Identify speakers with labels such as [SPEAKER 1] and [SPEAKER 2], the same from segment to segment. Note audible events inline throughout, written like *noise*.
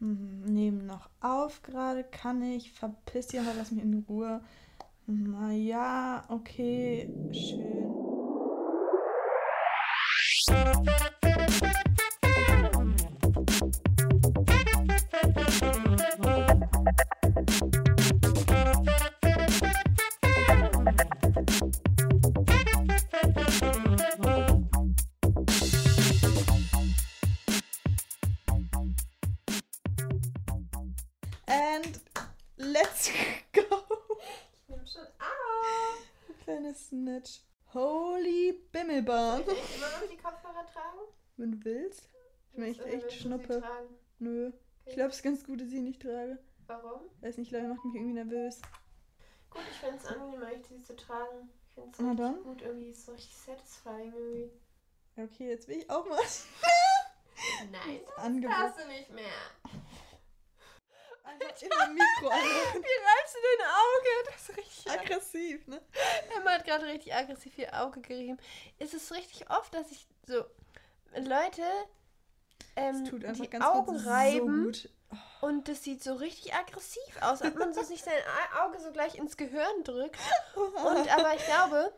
[SPEAKER 1] Nehmen noch auf gerade, kann ich. Verpiss dich, aber lass mich in Ruhe. Na ja, okay, schön.
[SPEAKER 2] Tragen?
[SPEAKER 1] Wenn du willst. Ich meine, ich echt
[SPEAKER 2] sie
[SPEAKER 1] Schnuppe. Nö. Ich glaube, es ist ganz gut, dass ich sie nicht trage.
[SPEAKER 2] Warum?
[SPEAKER 1] Weiß nicht, Leute, macht mich irgendwie nervös.
[SPEAKER 2] Gut, ich finde es angenehm, eigentlich die zu tragen. Ich finde es
[SPEAKER 1] Na
[SPEAKER 2] richtig
[SPEAKER 1] dann.
[SPEAKER 2] gut, irgendwie ist so richtig satisfying irgendwie.
[SPEAKER 1] Okay, jetzt will ich auch mal. *laughs*
[SPEAKER 2] Nein,
[SPEAKER 1] das
[SPEAKER 2] darfst du nicht mehr.
[SPEAKER 1] Einfach in dem Mikro an. *laughs*
[SPEAKER 2] Wie reibst du dein Auge? Das ist richtig
[SPEAKER 1] Aggressiv, ne?
[SPEAKER 2] Emma hat gerade richtig aggressiv ihr Auge gerieben. Es ist richtig oft, dass ich so Leute ähm, die
[SPEAKER 1] ganz
[SPEAKER 2] Augen
[SPEAKER 1] kurz
[SPEAKER 2] reiben
[SPEAKER 1] so gut.
[SPEAKER 2] und das sieht so richtig aggressiv aus, als ob man so sich sein Au- Auge so gleich ins Gehirn drückt. Und aber ich glaube,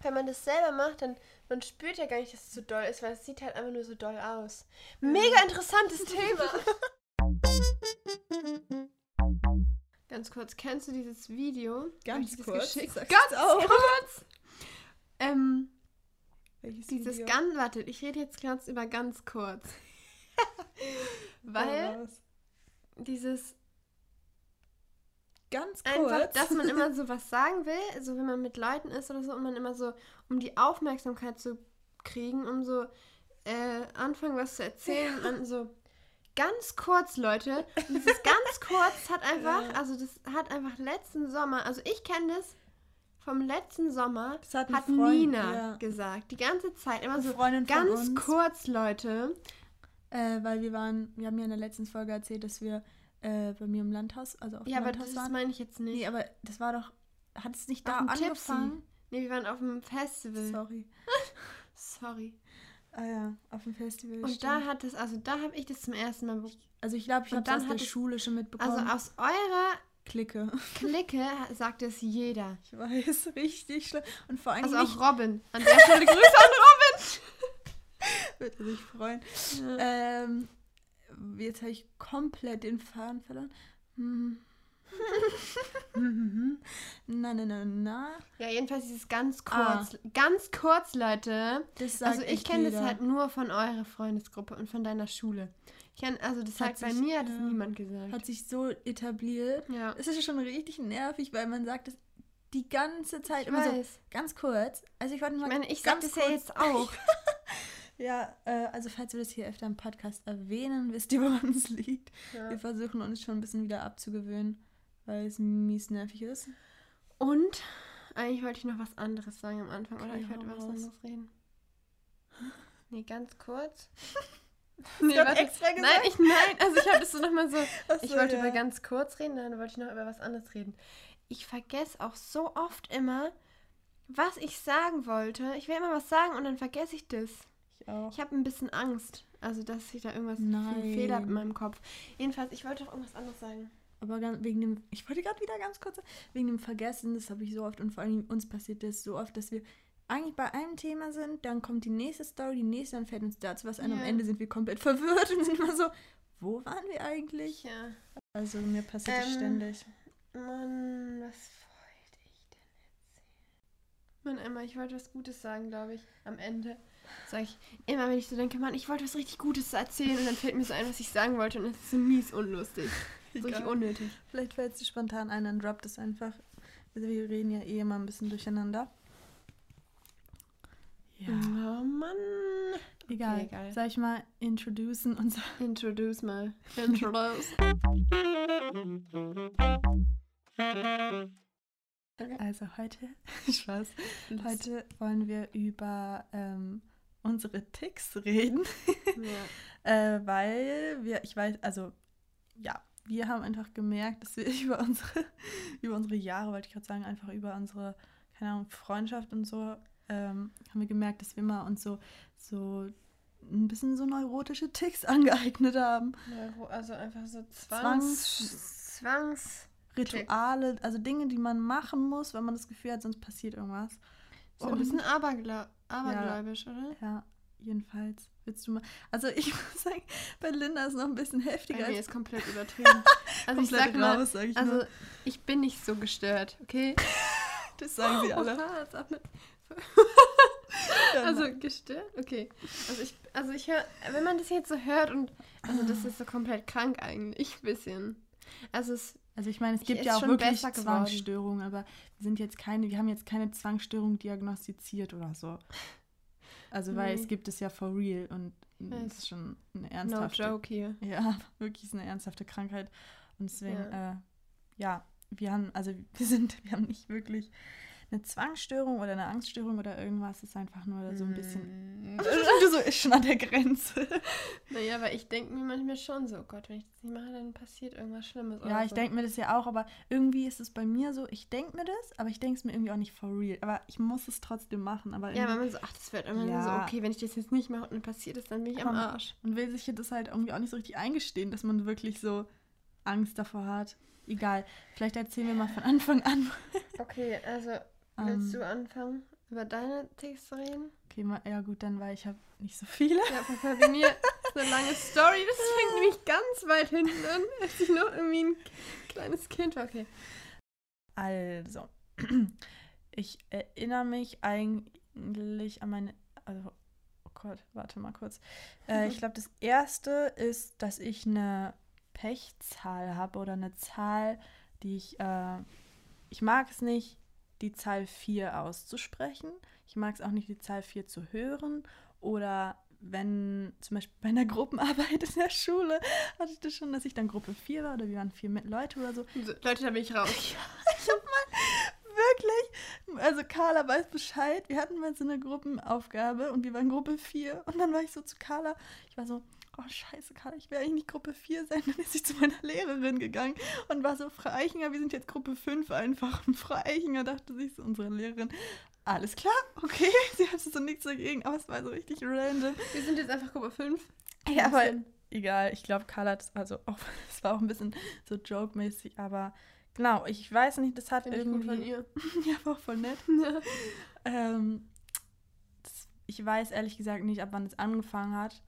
[SPEAKER 2] wenn man das selber macht, dann man spürt ja gar nicht, dass es so doll ist, weil es sieht halt einfach nur so doll aus. Mega interessantes Thema. Ganz kurz, kennst du dieses Video?
[SPEAKER 1] Ganz kurz,
[SPEAKER 2] Ganz kurz. Ähm,
[SPEAKER 1] Welches
[SPEAKER 2] dieses
[SPEAKER 1] Video?
[SPEAKER 2] ganz, warte, ich rede jetzt ganz über ganz kurz. *laughs* Weil
[SPEAKER 1] raus.
[SPEAKER 2] dieses
[SPEAKER 1] Ganz kurz.
[SPEAKER 2] einfach, dass man immer *laughs* so was sagen will, so wenn man mit Leuten ist oder so und man immer so, um die Aufmerksamkeit zu kriegen, um so äh, anfangen was zu erzählen und man so ganz kurz, Leute, und dieses ganz *laughs* kurz hat einfach,
[SPEAKER 1] Ja.
[SPEAKER 2] also das hat einfach letzten Sommer, also ich kenne das vom letzten Sommer,
[SPEAKER 1] Das hat
[SPEAKER 2] hat,
[SPEAKER 1] Freund-
[SPEAKER 2] Nina
[SPEAKER 1] ja.
[SPEAKER 2] gesagt, die ganze Zeit immer
[SPEAKER 1] Eine
[SPEAKER 2] so
[SPEAKER 1] Freundin
[SPEAKER 2] ganz kurz, Leute.
[SPEAKER 1] Äh, weil wir waren, wir haben ja in der letzten Folge erzählt, dass wir äh, bei mir im Landhaus, also auf
[SPEAKER 2] Ja,
[SPEAKER 1] dem
[SPEAKER 2] aber
[SPEAKER 1] Landhaus
[SPEAKER 2] das
[SPEAKER 1] waren.
[SPEAKER 2] meine ich jetzt nicht.
[SPEAKER 1] Nee, aber das war doch, hat es nicht
[SPEAKER 2] Auf
[SPEAKER 1] da
[SPEAKER 2] dem Tipsy.
[SPEAKER 1] angefangen?
[SPEAKER 2] Nee, wir waren auf dem Festival.
[SPEAKER 1] Sorry. *laughs*
[SPEAKER 2] Sorry.
[SPEAKER 1] Ah ja, auf dem Festival.
[SPEAKER 2] Und
[SPEAKER 1] stimmt.
[SPEAKER 2] da hat es, also da habe ich das zum ersten Mal,
[SPEAKER 1] also ich glaube, ich habe das aus der Schule schon mitbekommen.
[SPEAKER 2] also aus eurer
[SPEAKER 1] Clique.
[SPEAKER 2] Clique sagt es jeder.
[SPEAKER 1] Ich weiß, richtig schlimm. Und vor allem
[SPEAKER 2] Also auch Robin. An der Stelle Grüße an *laughs*
[SPEAKER 1] würde sich freuen.
[SPEAKER 2] Robin.
[SPEAKER 1] Ähm, jetzt habe ich komplett den Faden verloren. Hm. *laughs* na, na, na, na.
[SPEAKER 2] Ja, jedenfalls dieses ganz
[SPEAKER 1] Ah.
[SPEAKER 2] kurz. Ganz kurz, Leute.
[SPEAKER 1] Das
[SPEAKER 2] Also ich kenne das halt nur von eurer Freundesgruppe und von deiner Schule. Ich kenn, also das
[SPEAKER 1] Hat
[SPEAKER 2] bei
[SPEAKER 1] sich-
[SPEAKER 2] mir hat es niemand gesagt.
[SPEAKER 1] Hat sich so etabliert.
[SPEAKER 2] ja.
[SPEAKER 1] Es ist ja schon richtig nervig, weil man sagt es die ganze Zeit
[SPEAKER 2] Ich
[SPEAKER 1] immer so
[SPEAKER 2] weiß.
[SPEAKER 1] ganz kurz. Also ich wollte
[SPEAKER 2] Ich
[SPEAKER 1] mal
[SPEAKER 2] meine, ich sag
[SPEAKER 1] ganz
[SPEAKER 2] das ja jetzt auch. *laughs*
[SPEAKER 1] Ja, äh, also falls wir das hier öfter im Podcast erwähnen, wisst ihr, woran es liegt.
[SPEAKER 2] Ja.
[SPEAKER 1] Wir versuchen uns schon ein bisschen wieder abzugewöhnen, weil es mies nervig ist.
[SPEAKER 2] Und eigentlich wollte ich noch was anderes sagen am Anfang, oder?
[SPEAKER 1] Okay,
[SPEAKER 2] Ich wollte über was anderes reden. Nee, ganz kurz. *laughs*
[SPEAKER 1] Nee,
[SPEAKER 2] warte.
[SPEAKER 1] extra gesagt?
[SPEAKER 2] Nein, ich nein, also ich habe das so nochmal so. *laughs*
[SPEAKER 1] Ach
[SPEAKER 2] Ich
[SPEAKER 1] so,
[SPEAKER 2] wollte
[SPEAKER 1] ja.
[SPEAKER 2] über ganz kurz reden, dann wollte ich noch über was anderes reden. Ich vergesse auch so oft immer, was ich sagen wollte. Ich will immer was sagen und dann vergesse ich das.
[SPEAKER 1] Ich auch.
[SPEAKER 2] Ich habe ein bisschen Angst. Also, dass ich da irgendwas
[SPEAKER 1] Nein.
[SPEAKER 2] Fehler habe in meinem Kopf. Jedenfalls, ich wollte auch irgendwas anderes sagen.
[SPEAKER 1] Aber wegen dem, ich wollte gerade wieder ganz kurz, wegen dem Vergessen, das habe ich so oft und vor allem uns passiert das so oft, dass wir eigentlich bei einem Thema sind, dann kommt die nächste Story, die nächste, dann fällt uns dazu was ein. Am
[SPEAKER 2] Ja.
[SPEAKER 1] Ende sind wir komplett *laughs* verwirrt und sind immer so, wo waren wir eigentlich?
[SPEAKER 2] Ja.
[SPEAKER 1] Also mir passiert das
[SPEAKER 2] Ähm,
[SPEAKER 1] ständig.
[SPEAKER 2] Mann, was wollte ich denn erzählen? Mann, Emma, ich wollte was Gutes sagen, glaube ich. Am Ende sage ich immer, wenn ich so denke, Mann, ich wollte was richtig Gutes erzählen und dann fällt mir so ein, was ich sagen wollte und es ist so mies unlustig. *laughs* So richtig unnötig.
[SPEAKER 1] Vielleicht fällt es dir spontan ein, dann droppt es einfach. Also wir reden ja eh immer ein bisschen durcheinander. Ja.
[SPEAKER 2] Oh Mann.
[SPEAKER 1] Egal.
[SPEAKER 2] Okay, egal.
[SPEAKER 1] Sag ich mal, introducen unser.
[SPEAKER 2] Introduce mal. Introduce.
[SPEAKER 1] Also heute, *laughs* Spaß. Heute wollen wir über ähm, unsere Ticks reden.
[SPEAKER 2] Ja. *laughs*
[SPEAKER 1] äh, weil wir, ich weiß, also ja, wir haben einfach gemerkt, dass wir *laughs* über unsere, über unsere Jahre, wollte ich gerade sagen, einfach über unsere, keine Ahnung, Freundschaft und so ähm, haben wir gemerkt, dass wir immer uns so, so ein bisschen so neurotische Ticks *laughs* angeeignet haben.
[SPEAKER 2] Neuro, also einfach so Zwangs... Zwangs...
[SPEAKER 1] Rituale, also Dinge, die man machen muss, wenn man das Gefühl hat, sonst passiert irgendwas.
[SPEAKER 2] So ein bisschen abergla abergläubisch,
[SPEAKER 1] ja,
[SPEAKER 2] oder?
[SPEAKER 1] Ja, jedenfalls. Willst du mal. Also ich *laughs* muss sagen, bei Linda ist es noch ein bisschen heftiger.
[SPEAKER 2] Bei mir
[SPEAKER 1] als
[SPEAKER 2] ist komplett *laughs* übertrieben. Also ich sag mal,
[SPEAKER 1] raus, sag ich
[SPEAKER 2] also
[SPEAKER 1] nur.
[SPEAKER 2] ich bin nicht so gestört, okay?
[SPEAKER 1] das sagen sie alle.
[SPEAKER 2] Oha, *laughs* Also gestört? Okay. Also ich, also ich höre, wenn man das jetzt so hört und also das ist so komplett krank eigentlich, ein bisschen. Also es,
[SPEAKER 1] Also ich meine, es gibt ja auch wirklich. Zwangsstörungen, aber wir sind jetzt keine, wir haben jetzt keine Zwangsstörung diagnostiziert oder so. Also weil
[SPEAKER 2] Nee.
[SPEAKER 1] es gibt es ja for real und es ist schon eine
[SPEAKER 2] no
[SPEAKER 1] ernsthafte.
[SPEAKER 2] joke hier.
[SPEAKER 1] Ja, *laughs* wirklich ist eine ernsthafte Krankheit. Und deswegen,
[SPEAKER 2] ja.
[SPEAKER 1] Äh, ja, wir haben, also wir sind, wir haben nicht wirklich eine Zwangsstörung oder eine Angststörung oder irgendwas. Ist einfach nur so ein bisschen. *laughs* Du so ist schon an der Grenze.
[SPEAKER 2] Naja, aber ich denke mir manchmal schon so, oh Gott, wenn ich das nicht mache, dann passiert irgendwas Schlimmes.
[SPEAKER 1] Ja, ich
[SPEAKER 2] so.
[SPEAKER 1] denke mir das ja auch, aber irgendwie ist es bei mir so, ich denke mir das, aber ich denke es mir irgendwie auch nicht for real. Aber ich muss es trotzdem machen. Aber
[SPEAKER 2] Ja, wenn man so, ach, das wird immer
[SPEAKER 1] Ja.
[SPEAKER 2] so, okay, wenn ich das jetzt nicht mache und dann passiert es, dann bin ich am. Arsch.
[SPEAKER 1] man will sich das halt irgendwie auch nicht so richtig eingestehen, dass man wirklich so Angst davor hat. Egal, vielleicht erzählen wir mal von Anfang an.
[SPEAKER 2] Okay, also willst du anfangen, über deine zu reden?
[SPEAKER 1] Okay, mal, ja gut, dann, weil ich habe nicht so viele.
[SPEAKER 2] Ja, bei mir ist eine lange Story. Das *laughs* fängt nämlich ganz weit hinten an, als ich noch irgendwie ein kleines Kind war. Okay.
[SPEAKER 1] Also, *clears throat* ich erinnere mich eigentlich an meine. Also, oh Gott, warte mal kurz. Äh, ich *laughs* glaube, das erste ist, dass ich eine Pechzahl habe oder eine Zahl, die ich. Äh, ich mag es nicht, die Zahl 4 auszusprechen. Ich mag es auch nicht, die Zahl 4 zu hören. Oder wenn zum Beispiel bei einer *laughs* Gruppenarbeit in der Schule hatte ich das schon, dass ich dann Gruppe 4 war oder wir waren vier mit Leute oder so.
[SPEAKER 2] So, Leute, da bin ich raus. *laughs*
[SPEAKER 1] Ich hab mal wirklich, also Carla weiß Bescheid, wir hatten mal so eine Gruppenaufgabe und wir waren Gruppe 4 und dann war ich so zu Carla, ich war so, oh scheiße Carla, ich will eigentlich nicht Gruppe 4 sein. *laughs* Dann ist sie zu meiner Lehrerin gegangen und war so, Frau Eichinger, wir sind jetzt Gruppe 5 einfach. Und Frau Eichinger dachte sich so, unsere Lehrerin, alles klar, okay, *laughs* sie hatte so nichts dagegen, aber es war so richtig random.
[SPEAKER 2] Wir sind jetzt einfach Gruppe 5.
[SPEAKER 1] Ja, aber egal, ich glaube, Carla hat es, also *laughs* auch, es war auch ein bisschen so joke-mäßig, aber genau, ich weiß nicht, das hat
[SPEAKER 2] Finde ich
[SPEAKER 1] irgendwie...
[SPEAKER 2] gut von ihr.
[SPEAKER 1] ja, war auch voll nett. Ähm, das, ich weiß ehrlich gesagt nicht, ab wann es angefangen hat.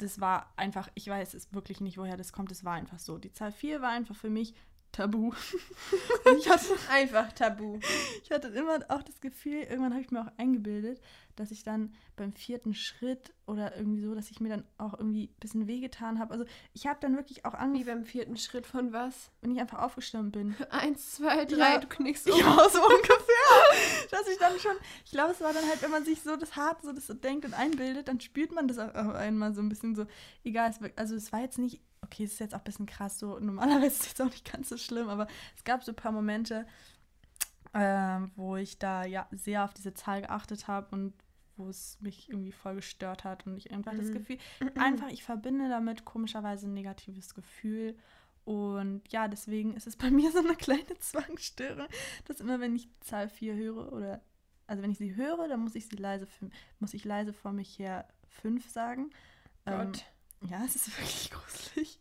[SPEAKER 1] Das war einfach, ich weiß es wirklich nicht, woher das kommt. Es war einfach so. Die Zahl 4 war einfach für mich tabu. *laughs* Und ich, hatte,
[SPEAKER 2] Einfach tabu.
[SPEAKER 1] ich hatte immer auch das Gefühl, irgendwann habe ich mir auch eingebildet, dass ich dann beim vierten Schritt oder irgendwie so, dass ich mir dann auch irgendwie ein bisschen wehgetan habe. Also ich habe dann wirklich auch
[SPEAKER 2] Wie
[SPEAKER 1] angefangen,
[SPEAKER 2] beim vierten Schritt von was?
[SPEAKER 1] wenn ich einfach aufgestanden bin.
[SPEAKER 2] Eins, zwei, drei,
[SPEAKER 1] Ja.
[SPEAKER 2] du knickst um.
[SPEAKER 1] Ja, so *laughs* ungefähr. Dass ich dann schon, ich glaube, es war dann halt, wenn man sich so das hart so das so denkt und einbildet, dann spürt man das auch einmal so ein bisschen so. Egal, es, also es war jetzt nicht, okay, es ist jetzt auch ein bisschen krass so. Normalerweise ist es jetzt auch nicht ganz so schlimm, aber es gab so ein paar Momente, ähm, wo ich da ja sehr auf diese Zahl geachtet habe und wo es mich irgendwie voll gestört hat und ich einfach das
[SPEAKER 2] Mhm.
[SPEAKER 1] Gefühl, einfach, ich verbinde damit komischerweise ein negatives Gefühl. Und ja, deswegen ist es bei *laughs* mir so eine kleine Zwangsstörung, dass immer, wenn ich die Zahl 4 höre oder also wenn ich sie höre, dann muss ich sie leise muss ich leise vor mich her 5 sagen. Ähm,
[SPEAKER 2] Gott.
[SPEAKER 1] Ja, es ist *laughs* wirklich gruselig.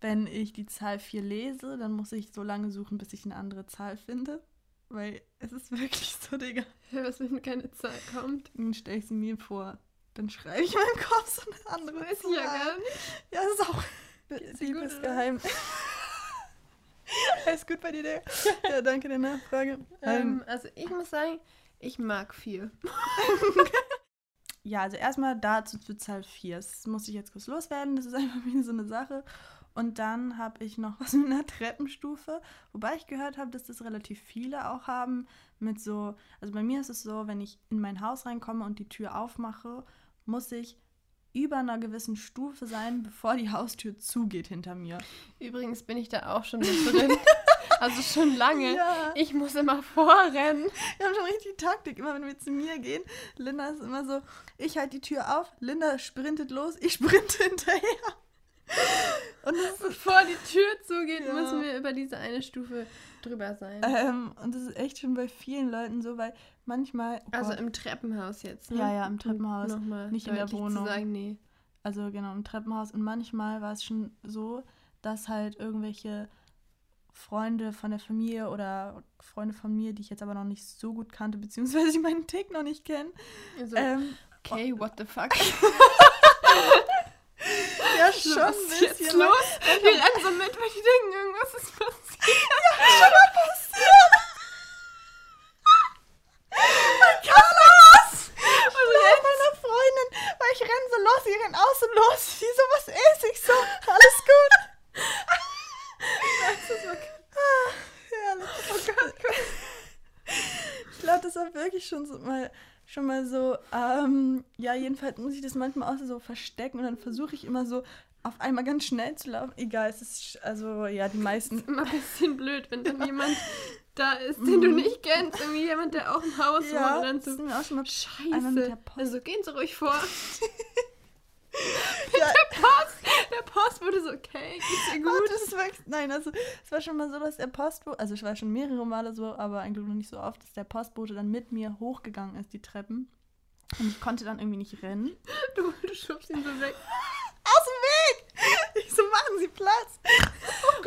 [SPEAKER 1] Wenn ich die Zahl 4 lese, dann muss ich so lange suchen, bis ich eine andere Zahl finde. Weil es ist *laughs* wirklich so, Digga.
[SPEAKER 2] Was, wenn keine Zahl kommt?
[SPEAKER 1] Dann stelle ich sie mir vor. Dann schreibe ich in meinem Kopf so eine andere
[SPEAKER 2] Weiß ich ja
[SPEAKER 1] Zahl.
[SPEAKER 2] gar nicht.
[SPEAKER 1] Ja, das ist auch
[SPEAKER 2] Geht's dir gut,
[SPEAKER 1] liebes
[SPEAKER 2] oder?
[SPEAKER 1] Geheim. *laughs* Alles gut bei dir, Digga? Ja, danke der Nachfrage.
[SPEAKER 2] Ähm, also ich muss sagen, ich mag viel.
[SPEAKER 1] Ja, also erstmal dazu zu Zahl 4. Das muss ich jetzt kurz loswerden. Das ist *laughs* einfach wieder so eine Sache. Und dann habe ich noch was mit einer Treppenstufe, wobei ich gehört habe, dass das relativ viele auch haben. Mit so, also bei mir ist es so, wenn ich in mein Haus reinkomme und die Tür aufmache, muss ich über einer gewissen Stufe sein, bevor die Haustür zugeht hinter mir.
[SPEAKER 2] Übrigens bin ich da auch schon mit drin. *laughs* also schon lange.
[SPEAKER 1] Ja.
[SPEAKER 2] Ich muss immer vorrennen.
[SPEAKER 1] Wir haben schon richtig die Taktik. Immer wenn wir zu mir gehen, Linda ist immer so, ich halte die Tür auf, Linda sprintet los, ich *laughs* sprinte hinterher. Und
[SPEAKER 2] Bevor die Tür zugeht,
[SPEAKER 1] Ja.
[SPEAKER 2] müssen wir über diese eine Stufe drüber sein.
[SPEAKER 1] ähm, und das ist echt schon bei vielen Leuten so, weil manchmal. oh
[SPEAKER 2] also im Treppenhaus jetzt, ne?
[SPEAKER 1] Ja, ja, im Treppenhaus,
[SPEAKER 2] Nochmal
[SPEAKER 1] nicht in der Wohnung.
[SPEAKER 2] Zu sagen, nee.
[SPEAKER 1] Also genau, im Treppenhaus. Und manchmal war es schon so, dass halt irgendwelche Freunde von der Familie oder Freunde von mir, die ich jetzt aber noch nicht so gut kannte, beziehungsweise die meinen Tick noch nicht kennen.
[SPEAKER 2] Also,
[SPEAKER 1] Ähm,
[SPEAKER 2] okay, what the fuck? *laughs*
[SPEAKER 1] ja,
[SPEAKER 2] So,
[SPEAKER 1] schon
[SPEAKER 2] was
[SPEAKER 1] ein
[SPEAKER 2] ist jetzt
[SPEAKER 1] bisschen.
[SPEAKER 2] los? Wir rennen so mit, weil die denken, irgendwas ist passiert.
[SPEAKER 1] schon mal passiert. mein Carlos! Und mit meiner Freundin, weil ich renn so los, ich renn außen los. Die so, was ist? Ich so, alles gut.
[SPEAKER 2] Das ist okay.
[SPEAKER 1] Ah, herrlich. Oh Gott, Gott. Ich glaube, das war wirklich schon so mal schon mal so, ähm, ja, jedenfalls muss ich das manchmal auch so verstecken und dann versuche ich immer so auf einmal ganz schnell zu laufen. Egal, es ist, also, ja, die meisten.
[SPEAKER 2] Immer ein bisschen blöd, wenn dann *laughs* jemand da ist, den du nicht kennst. Irgendwie jemand, der auch im Haus wohnt
[SPEAKER 1] Ja,
[SPEAKER 2] und dann
[SPEAKER 1] das ist
[SPEAKER 2] so,
[SPEAKER 1] mir auch schon mal einmal mit der
[SPEAKER 2] scheiße.
[SPEAKER 1] Post.
[SPEAKER 2] Also gehen Sie ruhig vor. *laughs*
[SPEAKER 1] Ja,
[SPEAKER 2] Der Post, der Post wurde so, okay, geht's dir
[SPEAKER 1] gut,
[SPEAKER 2] gut?
[SPEAKER 1] das ist wirklich, nein, also es war schon mal so, dass der Postbote, also es war schon mehrere Male so, aber eigentlich noch nicht so oft, dass der Postbote dann mit mir hochgegangen ist, die Treppen. Und ich konnte dann irgendwie nicht rennen. *laughs*
[SPEAKER 2] Du, du schubst ihn so weg. *laughs*
[SPEAKER 1] Aus dem Weg! Ich so, machen Sie Platz!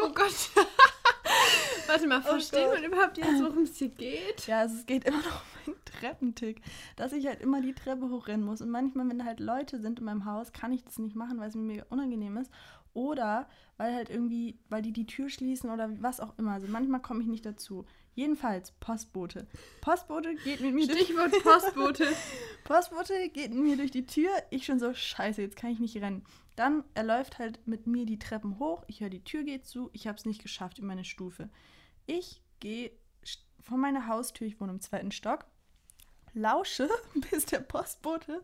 [SPEAKER 2] Oh Gott. *laughs* Warte mal, versteht
[SPEAKER 1] Gott.
[SPEAKER 2] man überhaupt jetzt, worum es hier geht?
[SPEAKER 1] Ja, also es geht immer noch um den Treppentick, dass ich halt immer die Treppe hochrennen muss. Und manchmal, wenn da halt Leute sind in meinem Haus, kann ich das nicht machen, weil es mir mega unangenehm ist. Oder weil halt irgendwie, weil die die Tür schließen oder was auch immer. Also manchmal komme ich nicht dazu. Jedenfalls, Postbote. Postbote geht mit mir durch,
[SPEAKER 2] Stichwort Postbote. *laughs*
[SPEAKER 1] Postbote geht mit mir durch die Tür. Ich schon so, scheiße, jetzt kann ich nicht rennen. Dann, er läuft halt mit mir die Treppen hoch. Ich höre, die Tür geht zu. Ich habe es nicht geschafft in meine Stufe. Ich gehe st- vor meine Haustür, ich wohne im zweiten Stock, lausche, *laughs* bis der Postbote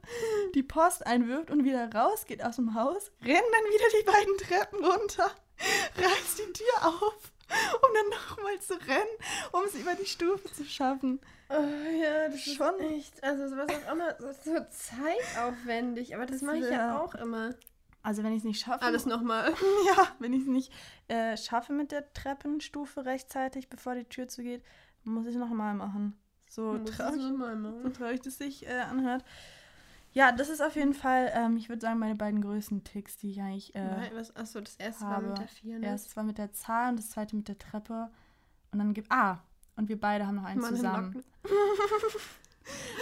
[SPEAKER 1] die Post einwirft und wieder rausgeht aus dem Haus, renn dann wieder die beiden Treppen runter, *laughs* reißt die Tür auf, *laughs* um dann nochmal zu rennen, um es über die Stufe zu schaffen.
[SPEAKER 2] Oh ja, das
[SPEAKER 1] Schon.
[SPEAKER 2] ist echt, also sowas auch immer so, zeitaufwendig, aber das,
[SPEAKER 1] Das
[SPEAKER 2] mache ich ja auch immer.
[SPEAKER 1] Also wenn ich es nicht schaffe,
[SPEAKER 2] Alles nochmal. *laughs*
[SPEAKER 1] Ja, wenn ich es nicht äh, schaffe mit der Treppenstufe rechtzeitig, bevor die Tür zugeht, muss ich es nochmal machen. So traurig, so traurig das sich äh, anhört. Ja, das ist auf jeden Fall, ähm, ich würde sagen, meine beiden größten Ticks, die ich eigentlich äh,
[SPEAKER 2] was, achso, das erste war mit
[SPEAKER 1] habe.
[SPEAKER 2] der 4, ne?
[SPEAKER 1] Erstes war mit der Zahl und das zweite mit der Treppe. Und dann gibt. Ah, und wir beide haben noch eins
[SPEAKER 2] Mann
[SPEAKER 1] zusammen. *laughs*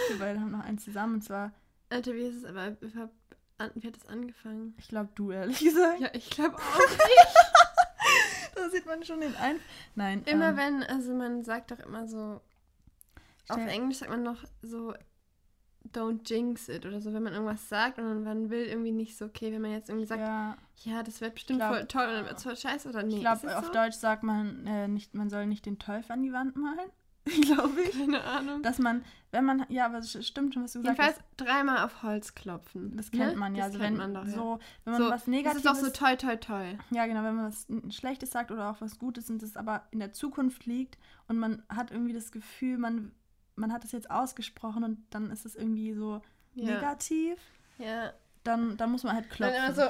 [SPEAKER 1] Wir beide haben noch eins zusammen. Und zwar,
[SPEAKER 2] Alter, wie ist es aber, wie hat wie hat das angefangen?
[SPEAKER 1] ich glaube, du ehrlich *laughs* gesagt.
[SPEAKER 2] Ja, ich glaube auch. *laughs*
[SPEAKER 1] Da sieht man schon den ein. Nein.
[SPEAKER 2] Immer
[SPEAKER 1] ähm,
[SPEAKER 2] wenn, also man sagt doch immer so, auf Englisch sagt man noch so, don't jinx it oder so, wenn man irgendwas sagt und man will irgendwie nicht so, okay, wenn man jetzt irgendwie sagt, ja,
[SPEAKER 1] Ja,
[SPEAKER 2] das wird bestimmt
[SPEAKER 1] glaub-
[SPEAKER 2] voll toll und dann wird es voll scheiße oder nee.
[SPEAKER 1] ich glaube, auf
[SPEAKER 2] so?
[SPEAKER 1] Deutsch sagt man äh, nicht, man soll nicht den Teufel an die Wand malen. *laughs* glaube ich.
[SPEAKER 2] Keine Ahnung.
[SPEAKER 1] Dass man, wenn man, ja, aber es stimmt schon, was du gesagt
[SPEAKER 2] Jedenfalls
[SPEAKER 1] hast.
[SPEAKER 2] dreimal auf Holz klopfen.
[SPEAKER 1] Das kennt
[SPEAKER 2] ne?
[SPEAKER 1] man ja.
[SPEAKER 2] Das
[SPEAKER 1] also
[SPEAKER 2] kennt
[SPEAKER 1] wenn
[SPEAKER 2] man doch, ja.
[SPEAKER 1] so, wenn man
[SPEAKER 2] so,
[SPEAKER 1] was
[SPEAKER 2] Das
[SPEAKER 1] Negatives,
[SPEAKER 2] ist doch so toll, toll, toll.
[SPEAKER 1] ja genau, wenn man was Schlechtes sagt oder auch was Gutes und das aber in der Zukunft liegt und man hat irgendwie das Gefühl, man, man hat es jetzt ausgesprochen und dann ist es irgendwie so
[SPEAKER 2] Ja.
[SPEAKER 1] negativ,
[SPEAKER 2] Ja.
[SPEAKER 1] dann, dann muss man halt
[SPEAKER 2] Dann
[SPEAKER 1] klopfen.
[SPEAKER 2] immer so,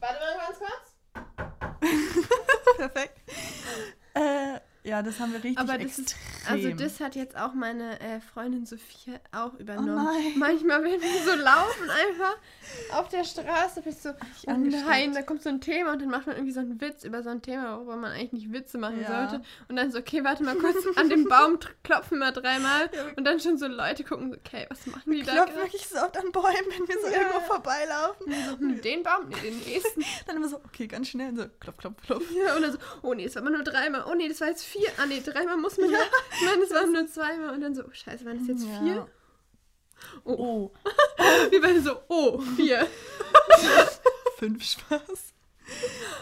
[SPEAKER 2] warte mal ganz kurz. *laughs*
[SPEAKER 1] Perfekt. Ja, das haben wir richtig
[SPEAKER 2] Aber das
[SPEAKER 1] extrem.
[SPEAKER 2] ist, also das hat jetzt auch meine äh, Freundin Sophia auch übernommen.
[SPEAKER 1] Oh.
[SPEAKER 2] Manchmal, wenn wir so laufen einfach auf der Straße, bist du so, oh nein, da kommt so ein Thema und dann macht man irgendwie so einen Witz über so ein Thema, worüber man eigentlich nicht Witze machen
[SPEAKER 1] Ja.
[SPEAKER 2] sollte. Und dann so, okay, warte mal kurz, an dem Baum klopfen wir dreimal und dann schon so Leute gucken, okay, was machen die da?
[SPEAKER 1] klopfen
[SPEAKER 2] gerade?
[SPEAKER 1] wirklich so oft an Bäumen, wenn wir so
[SPEAKER 2] Ja.
[SPEAKER 1] irgendwo vorbeilaufen.
[SPEAKER 2] So, hm, den Baum? Nee, den nächsten. *laughs*
[SPEAKER 1] Dann immer so, okay, ganz schnell, und so klopf, klopf, klopf.
[SPEAKER 2] Ja, und dann so, oh nee, es war aber nur dreimal. Oh nee, das war jetzt vier. Ah nee, dreimal muss man ja. Nein, es waren nur zweimal. Und dann so, oh scheiße, waren das jetzt
[SPEAKER 1] Ja.
[SPEAKER 2] vier? Oh,
[SPEAKER 1] Oh, *laughs*
[SPEAKER 2] Wie bei so, oh, vier. *laughs*
[SPEAKER 1] fünf Spaß.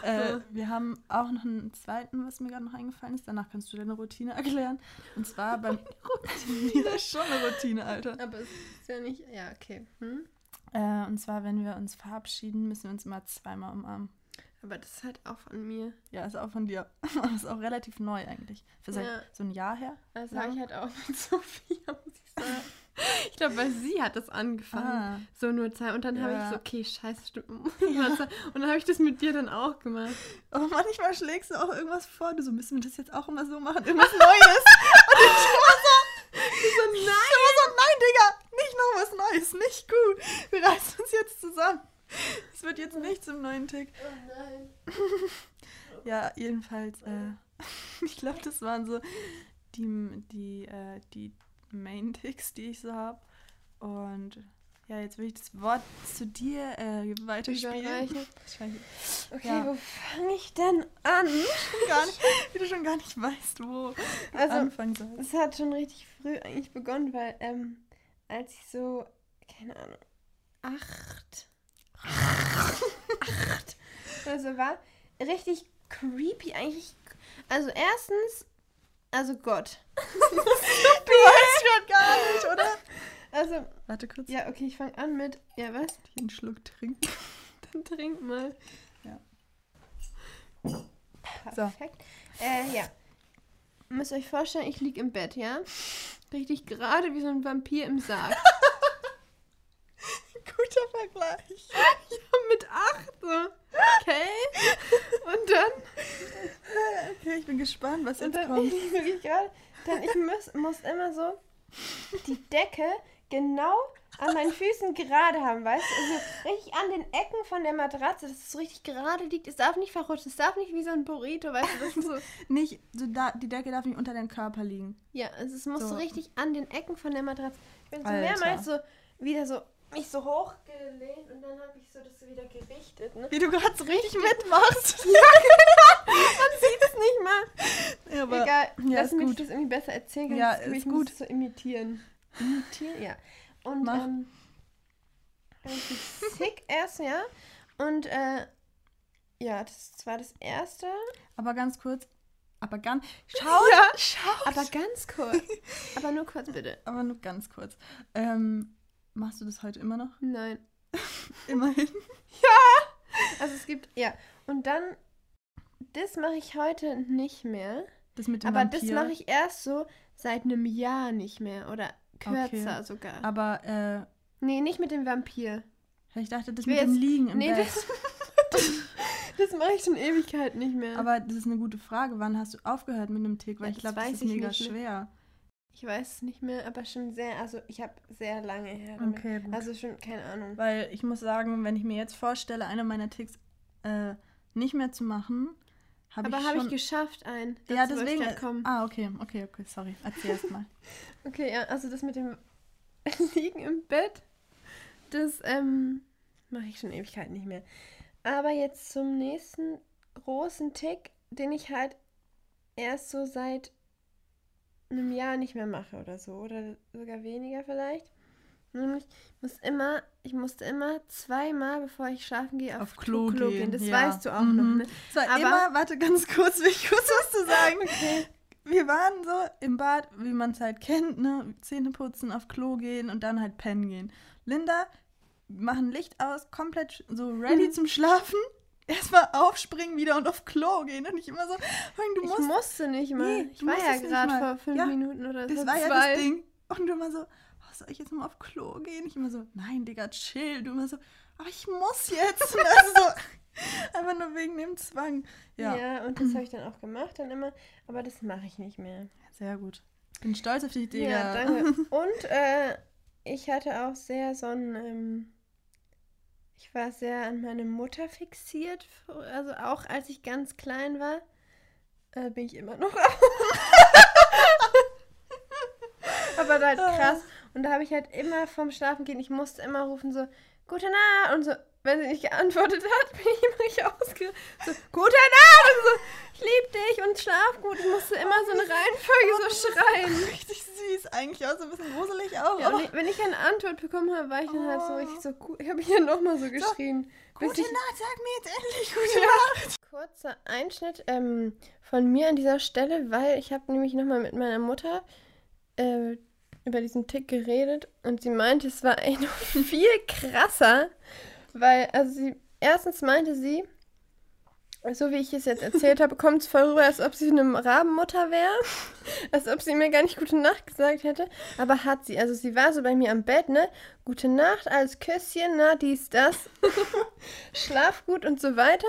[SPEAKER 1] Äh, wir haben auch noch einen zweiten, was mir gerade noch eingefallen ist. Danach kannst du deine Routine erklären. Und zwar beim. ja, schon eine Routine, Alter.
[SPEAKER 2] Aber es ist ja nicht. Ja, okay. Hm?
[SPEAKER 1] Äh, und zwar, wenn wir uns verabschieden, müssen wir uns immer zweimal umarmen.
[SPEAKER 2] Aber das ist halt auch von mir.
[SPEAKER 1] Ja, ist auch von dir. *laughs* Ist auch relativ neu eigentlich. Für
[SPEAKER 2] Ja.
[SPEAKER 1] so ein Jahr her.
[SPEAKER 2] Das sage ich halt auch mit *laughs* Sophia, muss ich sagen. *laughs* Ich glaube, weil sie hat das angefangen.
[SPEAKER 1] Ah.
[SPEAKER 2] So nur zwei. Und dann habe ich
[SPEAKER 1] Ja.
[SPEAKER 2] so, okay, scheiße, stimmt. Und dann habe ich das mit dir dann auch gemacht.
[SPEAKER 1] Oh, manchmal schlägst du auch irgendwas vor. Du so, müssen wir das jetzt auch immer so machen? Irgendwas Neues. Und ich immer so, so, nein. Ich immer so, nein, Digga, nicht noch was Neues, nicht gut. Wir reißen uns jetzt zusammen. *laughs* Es wird jetzt nicht zum neuen Tick.
[SPEAKER 2] Oh nein. *laughs*
[SPEAKER 1] Ja, jedenfalls, äh, *laughs* ich glaube, das waren so die, die, äh, die Main-Ticks, die ich so habe. Und ja, jetzt will ich das Wort zu dir äh, weiterspielen.
[SPEAKER 2] Okay,
[SPEAKER 1] Ja.
[SPEAKER 2] wo fange ich denn an?
[SPEAKER 1] gar nicht, wie du schon gar nicht weißt, wo
[SPEAKER 2] Also,
[SPEAKER 1] anfangen sollst.
[SPEAKER 2] es hat schon richtig früh eigentlich begonnen, weil, ähm, als ich so, keine Ahnung, acht, acht oder so war, richtig creepy eigentlich. Also erstens, also Gott. *laughs*
[SPEAKER 1] Du weißt gerade gar nicht, oder?
[SPEAKER 2] Also,
[SPEAKER 1] Warte kurz.
[SPEAKER 2] ja, okay, ich fange an mit, ja, was?
[SPEAKER 1] Ich einen Schluck trinken. *laughs*
[SPEAKER 2] Dann trink mal.
[SPEAKER 1] Ja.
[SPEAKER 2] Perfekt. Äh, ja. Ihr müsst euch vorstellen, ich liege im Bett, ja? Richtig gerade wie so ein Vampir im Sarg. *laughs*
[SPEAKER 1] Guter Vergleich. *laughs*
[SPEAKER 2] ja, mit acht so. Okay. Und dann,
[SPEAKER 1] Okay, ich bin gespannt, was jetzt
[SPEAKER 2] dann
[SPEAKER 1] kommt. *laughs*
[SPEAKER 2] ich wirklich gerade, dann ich muss, muss immer so die Decke genau an meinen Füßen gerade haben, weißt du? Also richtig an den Ecken von der Matratze, dass es so richtig gerade liegt. Es darf nicht verrutschen, es darf nicht wie so ein Burrito, weißt du? So, *laughs*
[SPEAKER 1] Nicht, so da, die Decke darf nicht unter deinem Körper liegen.
[SPEAKER 2] ja, also es muss so.
[SPEAKER 1] So.
[SPEAKER 2] richtig an den Ecken von der Matratze. Ich bin so mehrmals so wieder so mich so hochgelehnt und dann habe ich so das so wieder gerichtet, ne?
[SPEAKER 1] Wie du gerade so richtig mitmachst. *laughs*
[SPEAKER 2] Man sieht es nicht mal.
[SPEAKER 1] Ja, aber
[SPEAKER 2] Egal,
[SPEAKER 1] ja,
[SPEAKER 2] lass
[SPEAKER 1] ist
[SPEAKER 2] mich
[SPEAKER 1] gut.
[SPEAKER 2] das irgendwie besser erzählen.
[SPEAKER 1] Ja, ist
[SPEAKER 2] ich muss
[SPEAKER 1] gut.
[SPEAKER 2] es so imitieren. Imitieren? Ja. Und
[SPEAKER 1] Mach.
[SPEAKER 2] ähm, sick erst, ja. Und äh, ja, das war das erste.
[SPEAKER 1] Aber ganz kurz. Aber ganz. *laughs* Schau,
[SPEAKER 2] Ja.
[SPEAKER 1] schau.
[SPEAKER 2] Aber ganz kurz. aber nur kurz bitte.
[SPEAKER 1] Aber nur ganz kurz. Ähm, machst du das heute immer noch?
[SPEAKER 2] Nein. *laughs*
[SPEAKER 1] Immerhin.
[SPEAKER 2] Also es gibt, ja. Und dann, das mache ich heute nicht mehr.
[SPEAKER 1] Das mit dem
[SPEAKER 2] Aber
[SPEAKER 1] Vampir.
[SPEAKER 2] das mache ich erst so seit einem Jahr nicht mehr. Oder kürzer
[SPEAKER 1] Okay.
[SPEAKER 2] sogar.
[SPEAKER 1] Aber, äh,
[SPEAKER 2] Nee, nicht mit dem Vampir.
[SPEAKER 1] ich dachte, das
[SPEAKER 2] Ich
[SPEAKER 1] mit dem
[SPEAKER 2] jetzt-
[SPEAKER 1] Liegen im
[SPEAKER 2] Nee,
[SPEAKER 1] Bett.
[SPEAKER 2] das, *laughs* das mache ich schon Ewigkeit nicht mehr.
[SPEAKER 1] Aber das ist eine gute Frage. Wann hast du aufgehört mit dem Tick? Weil
[SPEAKER 2] Ja,
[SPEAKER 1] ich
[SPEAKER 2] das
[SPEAKER 1] glaube, das ist mega
[SPEAKER 2] nicht,
[SPEAKER 1] schwer.
[SPEAKER 2] Ich weiß es nicht mehr, aber schon sehr, also ich habe sehr lange her. damit.
[SPEAKER 1] Okay, gut.
[SPEAKER 2] Also schon, keine Ahnung.
[SPEAKER 1] Weil ich muss sagen, wenn ich mir jetzt vorstelle, einer meiner Ticks äh, nicht mehr zu machen, habe ich
[SPEAKER 2] aber habe
[SPEAKER 1] schon...
[SPEAKER 2] ich geschafft, ein.
[SPEAKER 1] ja, deswegen...
[SPEAKER 2] kommen.
[SPEAKER 1] Ah, okay, okay, okay, sorry. Erzähl erst mal. *laughs*
[SPEAKER 2] Okay, ja, also das mit dem *laughs* Liegen im Bett, das ähm, mache ich schon Ewigkeit nicht mehr. Aber jetzt zum nächsten großen Tick, den ich halt erst so seit einem Jahr nicht mehr mache oder so. Oder sogar weniger vielleicht. Nämlich, ich muss immer, ich musste immer zweimal, bevor ich schlafen gehe, auf,
[SPEAKER 1] Auf Klo gehen,
[SPEAKER 2] Das
[SPEAKER 1] ja.
[SPEAKER 2] weißt du auch
[SPEAKER 1] Mhm.
[SPEAKER 2] noch, ne?
[SPEAKER 1] Es war
[SPEAKER 2] Aber-
[SPEAKER 1] immer, warte ganz kurz, will ich kurz was zu sagen. Wir waren so im Bad, wie man es halt kennt, ne? Zähne putzen, auf Klo gehen und dann halt pennen gehen. Linda, machen Licht aus, komplett so ready
[SPEAKER 2] Mhm.
[SPEAKER 1] zum Schlafen. Erstmal aufspringen wieder und auf Klo gehen. Und ich immer so, du
[SPEAKER 2] ich
[SPEAKER 1] musst.
[SPEAKER 2] musste nicht mal.
[SPEAKER 1] Nee,
[SPEAKER 2] ich war ja gerade vor fünf
[SPEAKER 1] Ja,
[SPEAKER 2] Minuten oder
[SPEAKER 1] Das
[SPEAKER 2] so.
[SPEAKER 1] war ja
[SPEAKER 2] zwei.
[SPEAKER 1] das Ding. Und du immer so, oh, soll ich jetzt mal auf Klo gehen? Ich immer so, nein, Digga, chill. Du immer so, aber ich muss jetzt. *laughs* Und also einfach nur wegen dem Zwang. Ja,
[SPEAKER 2] Ja, und das habe *clears throat* ich dann auch gemacht dann immer, aber das mache ich nicht mehr.
[SPEAKER 1] sehr gut. Bin stolz auf dich, Digga.
[SPEAKER 2] Ja, danke. *laughs* Und äh, ich hatte auch sehr so ein, ähm, ich war sehr an meine Mutter fixiert, also auch als ich ganz klein war, äh, bin ich immer noch. aber halt krass. Und da habe ich halt immer vom Schlafen gehen, ich musste immer rufen so, gute Nacht und so. Wenn sie nicht geantwortet hat, *laughs* bin ich immer richtig ausgerastet. So, gute Nacht so, ich liebe dich und schlaf gut. Ich musste immer so eine Reihenfolge so schreien. *laughs*
[SPEAKER 1] Richtig süß, eigentlich auch so ein bisschen gruselig auch.
[SPEAKER 2] Ja,
[SPEAKER 1] Oh,
[SPEAKER 2] und ich, wenn ich eine Antwort bekommen habe, war ich dann halt so
[SPEAKER 1] Oh.
[SPEAKER 2] richtig so cool. Ich habe hier nochmal so geschrien. bis
[SPEAKER 1] gute
[SPEAKER 2] ich-
[SPEAKER 1] Nacht, sag mir jetzt endlich *laughs* gute Nacht.
[SPEAKER 2] Kurzer Einschnitt ähm, von mir an dieser Stelle, weil ich habe nämlich nochmal mit meiner Mutter äh, über diesen Tick geredet und sie meinte, es war eigentlich noch viel krasser, weil, also sie, erstens meinte sie, so wie ich es jetzt erzählt habe, kommt es voll rüber, als ob sie eine Rabenmutter wäre. *laughs* als ob sie mir gar nicht gute Nacht gesagt hätte. Aber hat sie. Also sie war so bei mir am Bett, ne? Gute Nacht, als Küsschen, na, dies, das. *laughs* Schlaf gut und so weiter.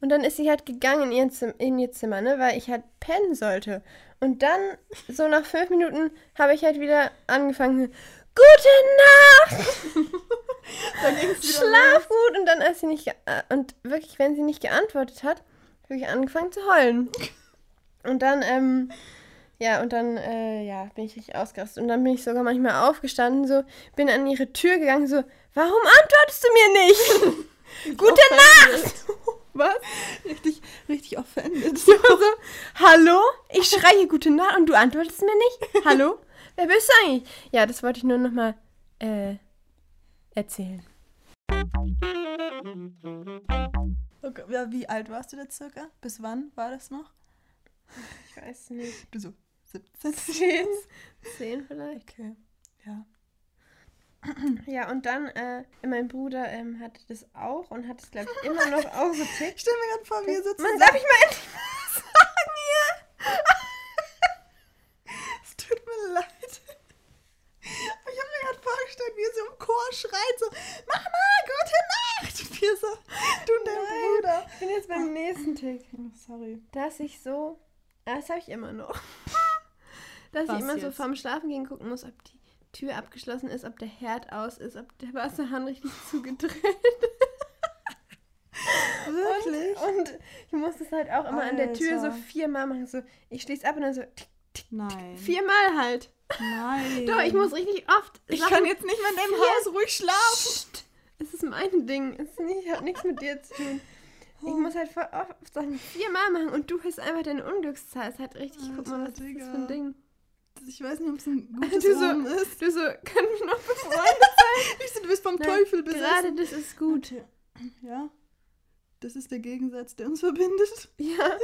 [SPEAKER 2] Und dann ist sie halt gegangen in ihr, Zim in ihr Zimmer, ne? Weil ich halt pennen sollte. Und dann, so nach fünf Minuten, habe ich halt wieder angefangen. Gute Nacht! *laughs* *laughs* Schlaf gut! Und dann, als sie nicht. Und wirklich, wenn sie nicht geantwortet hat, habe ich angefangen zu heulen. Und dann, ähm. Ja, und dann, äh, ja, bin ich richtig ausgerastet. Und dann bin ich sogar manchmal aufgestanden, so, bin an ihre Tür gegangen, so, warum antwortest du mir nicht? *laughs* Gute Nacht! *laughs*
[SPEAKER 1] Was? Richtig, richtig offended.
[SPEAKER 2] So, so, hallo? Ich schreie gute Nacht und du antwortest mir nicht? Hallo? Wer bist du eigentlich? Ja, das wollte ich nur nochmal äh, erzählen.
[SPEAKER 1] Okay, ja, wie alt warst du da circa? Bis wann war das noch?
[SPEAKER 2] Ich weiß nicht.
[SPEAKER 1] Du so 17?
[SPEAKER 2] 10? 10 vielleicht.
[SPEAKER 1] Okay, ja. *clears throat*
[SPEAKER 2] Ja, und dann, äh, mein Bruder ähm, hatte das auch und hat es, glaube ich, immer noch auch so tickt.
[SPEAKER 1] Ich stelle mir gerade vor, wie ihr so
[SPEAKER 2] Man, darf ich mal endlich was sagen hier?
[SPEAKER 1] Es tut mir leid. Aber Ich habe mir gerade vorgestellt, wie ihr so im Chor schreit, so, Mama, gute Nacht! Und wir so, du und dein
[SPEAKER 2] Nein.
[SPEAKER 1] Bruder.
[SPEAKER 2] Ich bin jetzt beim nächsten Tick.
[SPEAKER 1] Oh, sorry.
[SPEAKER 2] Dass ich so, ah, das habe ich immer noch. *laughs* Dass
[SPEAKER 1] Was
[SPEAKER 2] ich immer so
[SPEAKER 1] jetzt?
[SPEAKER 2] vorm Schlafen gehen gucken muss, ob die Tür abgeschlossen ist, ob der Herd aus ist, ob der Wasserhahn richtig *laughs* zugedreht
[SPEAKER 1] Wirklich?
[SPEAKER 2] Und, und ich muss das halt auch immer an der Tür so
[SPEAKER 1] Alter.
[SPEAKER 2] viermal machen. So, ich schließe ab und dann so tick,
[SPEAKER 1] Nein.
[SPEAKER 2] viermal halt.
[SPEAKER 1] Nein.
[SPEAKER 2] Doch, ich muss richtig oft.
[SPEAKER 1] Ich
[SPEAKER 2] Sachen-
[SPEAKER 1] kann jetzt nicht mehr in deinem Haus ruhig schlafen.
[SPEAKER 2] Psst. Es ist mein Ding. Es ist nicht, hat nichts mit dir zu tun. Ich muss halt voll oft Sachen viermal machen und du hast einfach deine Unglückszahl. Es ist halt richtig, guck mal,
[SPEAKER 1] Alter,
[SPEAKER 2] was ist das
[SPEAKER 1] Digga.
[SPEAKER 2] für ein Ding.
[SPEAKER 1] Ich weiß nicht, ob es ein *laughs* gutes
[SPEAKER 2] Du so,
[SPEAKER 1] ist.
[SPEAKER 2] du so, können wir noch *laughs* befreundet
[SPEAKER 1] Ich so, du bist vom
[SPEAKER 2] Nein,
[SPEAKER 1] Teufel besessen.
[SPEAKER 2] Gerade das ist gut.
[SPEAKER 1] Ja. Das ist der Gegensatz, der uns verbindet.
[SPEAKER 2] Ja.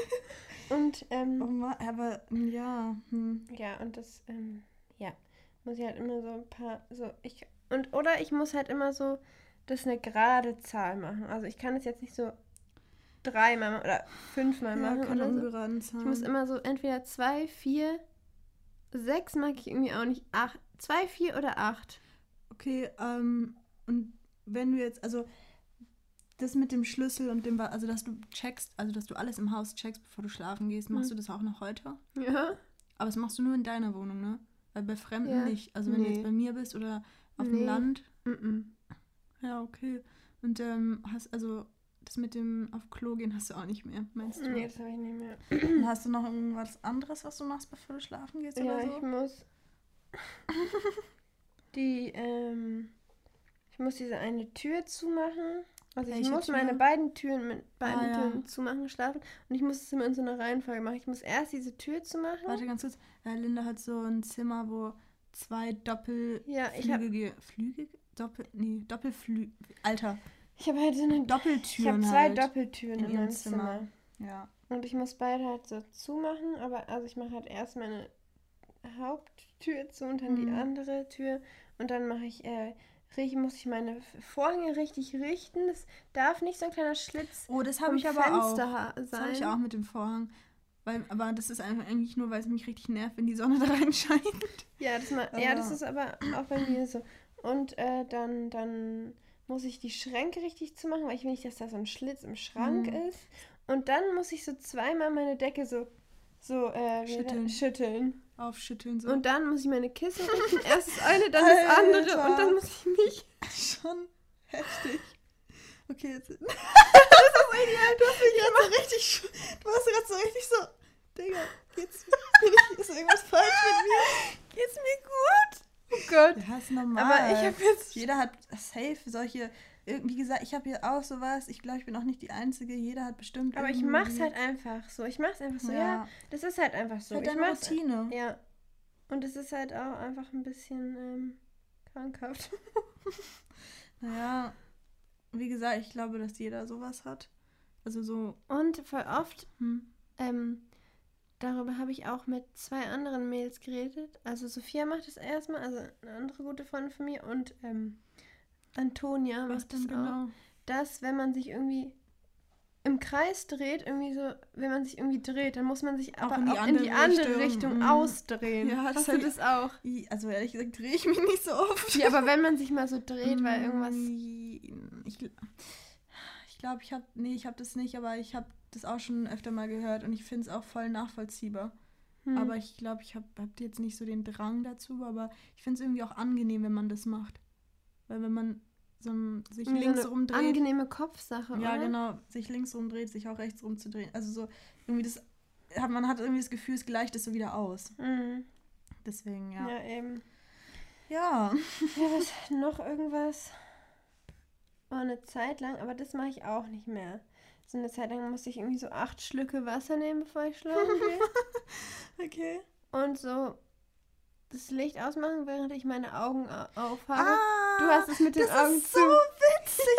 [SPEAKER 2] Und,
[SPEAKER 1] Oh
[SPEAKER 2] ähm,
[SPEAKER 1] Mann, aber ja. Hm.
[SPEAKER 2] ja, und das, ähm, ja, muss ich halt immer so ein paar, so, ich, und, oder ich muss halt immer so, das eine gerade Zahl machen. Also ich kann es jetzt nicht so dreimal ma- oder fünfmal
[SPEAKER 1] Ja,
[SPEAKER 2] machen oder so. Ich muss immer so entweder zwei, vier, sechs mag ich irgendwie auch nicht, acht, zwei, vier oder acht.
[SPEAKER 1] Okay, ähm, und wenn du jetzt, also das mit dem Schlüssel und dem, also dass du checkst, also dass du alles im Haus checkst, bevor du schlafen gehst, machst
[SPEAKER 2] Hm.
[SPEAKER 1] du das auch noch heute?
[SPEAKER 2] Ja.
[SPEAKER 1] Aber das machst du nur in deiner Wohnung, ne? Weil bei Fremden
[SPEAKER 2] Ja.
[SPEAKER 1] nicht. Also wenn du
[SPEAKER 2] Nee.
[SPEAKER 1] jetzt bei mir bist oder auf
[SPEAKER 2] Nee.
[SPEAKER 1] dem Land.
[SPEAKER 2] Mhm.
[SPEAKER 1] Ja, okay. Und ähm, hast also das mit dem auf Klo gehen hast du auch nicht mehr, meinst du?
[SPEAKER 2] Nee, das habe ich nicht mehr.
[SPEAKER 1] Und Hast du noch irgendwas anderes, was du machst, bevor du schlafen gehst
[SPEAKER 2] Ja,
[SPEAKER 1] oder
[SPEAKER 2] ich
[SPEAKER 1] so?
[SPEAKER 2] muss *laughs* die, ähm, ich muss diese eine Tür zumachen. Also ich
[SPEAKER 1] Welche
[SPEAKER 2] muss
[SPEAKER 1] Tür?
[SPEAKER 2] meine beiden Türen mit beiden
[SPEAKER 1] Ah, ja.
[SPEAKER 2] Türen zumachen, schlafen. Und ich muss es immer in so einer Reihenfolge machen. Ich muss erst diese Tür zumachen.
[SPEAKER 1] Warte ganz kurz. Äh, Linda hat so ein Zimmer, wo zwei Doppelflügige.
[SPEAKER 2] Ja, ich
[SPEAKER 1] Flüge? Doppel. Nee, Doppelflü. Alter.
[SPEAKER 2] Ich hab halt so eine Ich habe zwei
[SPEAKER 1] halt.
[SPEAKER 2] Doppeltüren
[SPEAKER 1] in
[SPEAKER 2] in, meinem
[SPEAKER 1] Zimmer.
[SPEAKER 2] Zimmer.
[SPEAKER 1] Ja.
[SPEAKER 2] Und ich muss beide halt so zumachen, aber also ich mache halt erst meine Haupttür zu und dann die
[SPEAKER 1] Mhm.
[SPEAKER 2] andere Tür und dann mache ich, äh, muss ich meine Vorhänge richtig richten. Es darf nicht so ein kleiner Schlitz
[SPEAKER 1] Oh, das habe ich aber auch.
[SPEAKER 2] Fenster
[SPEAKER 1] Das
[SPEAKER 2] sein.
[SPEAKER 1] habe ich auch mit dem Vorhang. Weil, aber das ist einfach eigentlich nur, weil es mich richtig nervt, wenn die Sonne *laughs* da reinscheint.
[SPEAKER 2] Ja, das, ma ja, das ist aber auch bei mir so. Und äh, dann, dann muss ich die Schränke richtig zumachen, weil ich will nicht, dass da so ein Schlitz im Schrank
[SPEAKER 1] Mhm.
[SPEAKER 2] ist. Und dann muss ich so zweimal meine Decke so, so äh,
[SPEAKER 1] Schütteln.
[SPEAKER 2] schütteln.
[SPEAKER 1] Aufschütteln so.
[SPEAKER 2] Und dann muss ich meine Kissen richten. Erst das eine, dann das andere.
[SPEAKER 1] Alter.
[SPEAKER 2] Und dann muss ich mich. *laughs*
[SPEAKER 1] Schon heftig. Okay, jetzt. das ist ideal. Du hast mich gerade *laughs* so richtig. Du warst gerade so richtig so. Digga, jetzt bin ich. Ist irgendwas falsch mit mir?
[SPEAKER 2] Geht's mir gut? Oh Gott.
[SPEAKER 1] Ja, ist normal.
[SPEAKER 2] Aber ich habe jetzt.
[SPEAKER 1] Jeder hat safe solche. Wie gesagt, ich habe hier auch sowas. Ich glaube, ich bin auch nicht die Einzige. Jeder hat bestimmt.
[SPEAKER 2] Aber ich
[SPEAKER 1] irgendwie-
[SPEAKER 2] mach's halt einfach so. Ich mach's einfach so. Ja, das ist halt einfach so.
[SPEAKER 1] Halt
[SPEAKER 2] ich
[SPEAKER 1] deine
[SPEAKER 2] mach's.
[SPEAKER 1] Routine.
[SPEAKER 2] Ja. Und es ist halt auch einfach ein bisschen ähm, krankhaft. *laughs*
[SPEAKER 1] Naja, wie gesagt, ich glaube, dass jeder sowas hat. Also so.
[SPEAKER 2] Und voll oft,
[SPEAKER 1] Hm.
[SPEAKER 2] ähm, darüber habe ich auch mit zwei anderen Mädels geredet. Also Sophia macht es erstmal, also eine andere gute Freundin von mir und ähm, Antonia
[SPEAKER 1] Was
[SPEAKER 2] macht das auch.
[SPEAKER 1] genau?
[SPEAKER 2] Dass, wenn man sich irgendwie im Kreis dreht, irgendwie so, wenn man sich irgendwie dreht, dann muss man sich aber auch in die,
[SPEAKER 1] auch
[SPEAKER 2] andere, in die andere Richtung,
[SPEAKER 1] Richtung. Mhm.
[SPEAKER 2] ausdrehen.
[SPEAKER 1] Ja, das
[SPEAKER 2] Hast du das auch?
[SPEAKER 1] Also ehrlich gesagt drehe ich mich nicht so oft.
[SPEAKER 2] Ja, aber wenn man sich mal so dreht, weil irgendwas.
[SPEAKER 1] Mm, ich glaube, ich habe, nee, ich habe das nicht, aber ich habe das auch schon öfter mal gehört und ich finde es auch voll nachvollziehbar.
[SPEAKER 2] Hm.
[SPEAKER 1] Aber ich glaube, ich habe hab jetzt nicht so den Drang dazu, aber ich finde es irgendwie auch angenehm, wenn man das macht. Weil wenn man so ein- sich
[SPEAKER 2] Irgendwie
[SPEAKER 1] links
[SPEAKER 2] so eine
[SPEAKER 1] rumdreht.
[SPEAKER 2] angenehme Kopfsache,
[SPEAKER 1] Ja,
[SPEAKER 2] oder?
[SPEAKER 1] genau. Sich links rumdreht, sich auch rechts rumzudrehen. Also so, irgendwie das, hat, man hat irgendwie das Gefühl, es gleicht es so wieder aus.
[SPEAKER 2] Mhm.
[SPEAKER 1] Deswegen,
[SPEAKER 2] Ja.
[SPEAKER 1] ja.
[SPEAKER 2] eben.
[SPEAKER 1] Ja.
[SPEAKER 2] Ja, was noch irgendwas? Oh, eine Zeit lang, aber das mache ich auch nicht mehr. So eine Zeit lang musste ich irgendwie so acht Schlücke Wasser nehmen, bevor ich schlafen gehe. *laughs*
[SPEAKER 1] Okay.
[SPEAKER 2] Und so das Licht ausmachen, während ich meine Augen au- aufhabe.
[SPEAKER 1] Ah,
[SPEAKER 2] du hast es mit den Augen zu.
[SPEAKER 1] so witzig,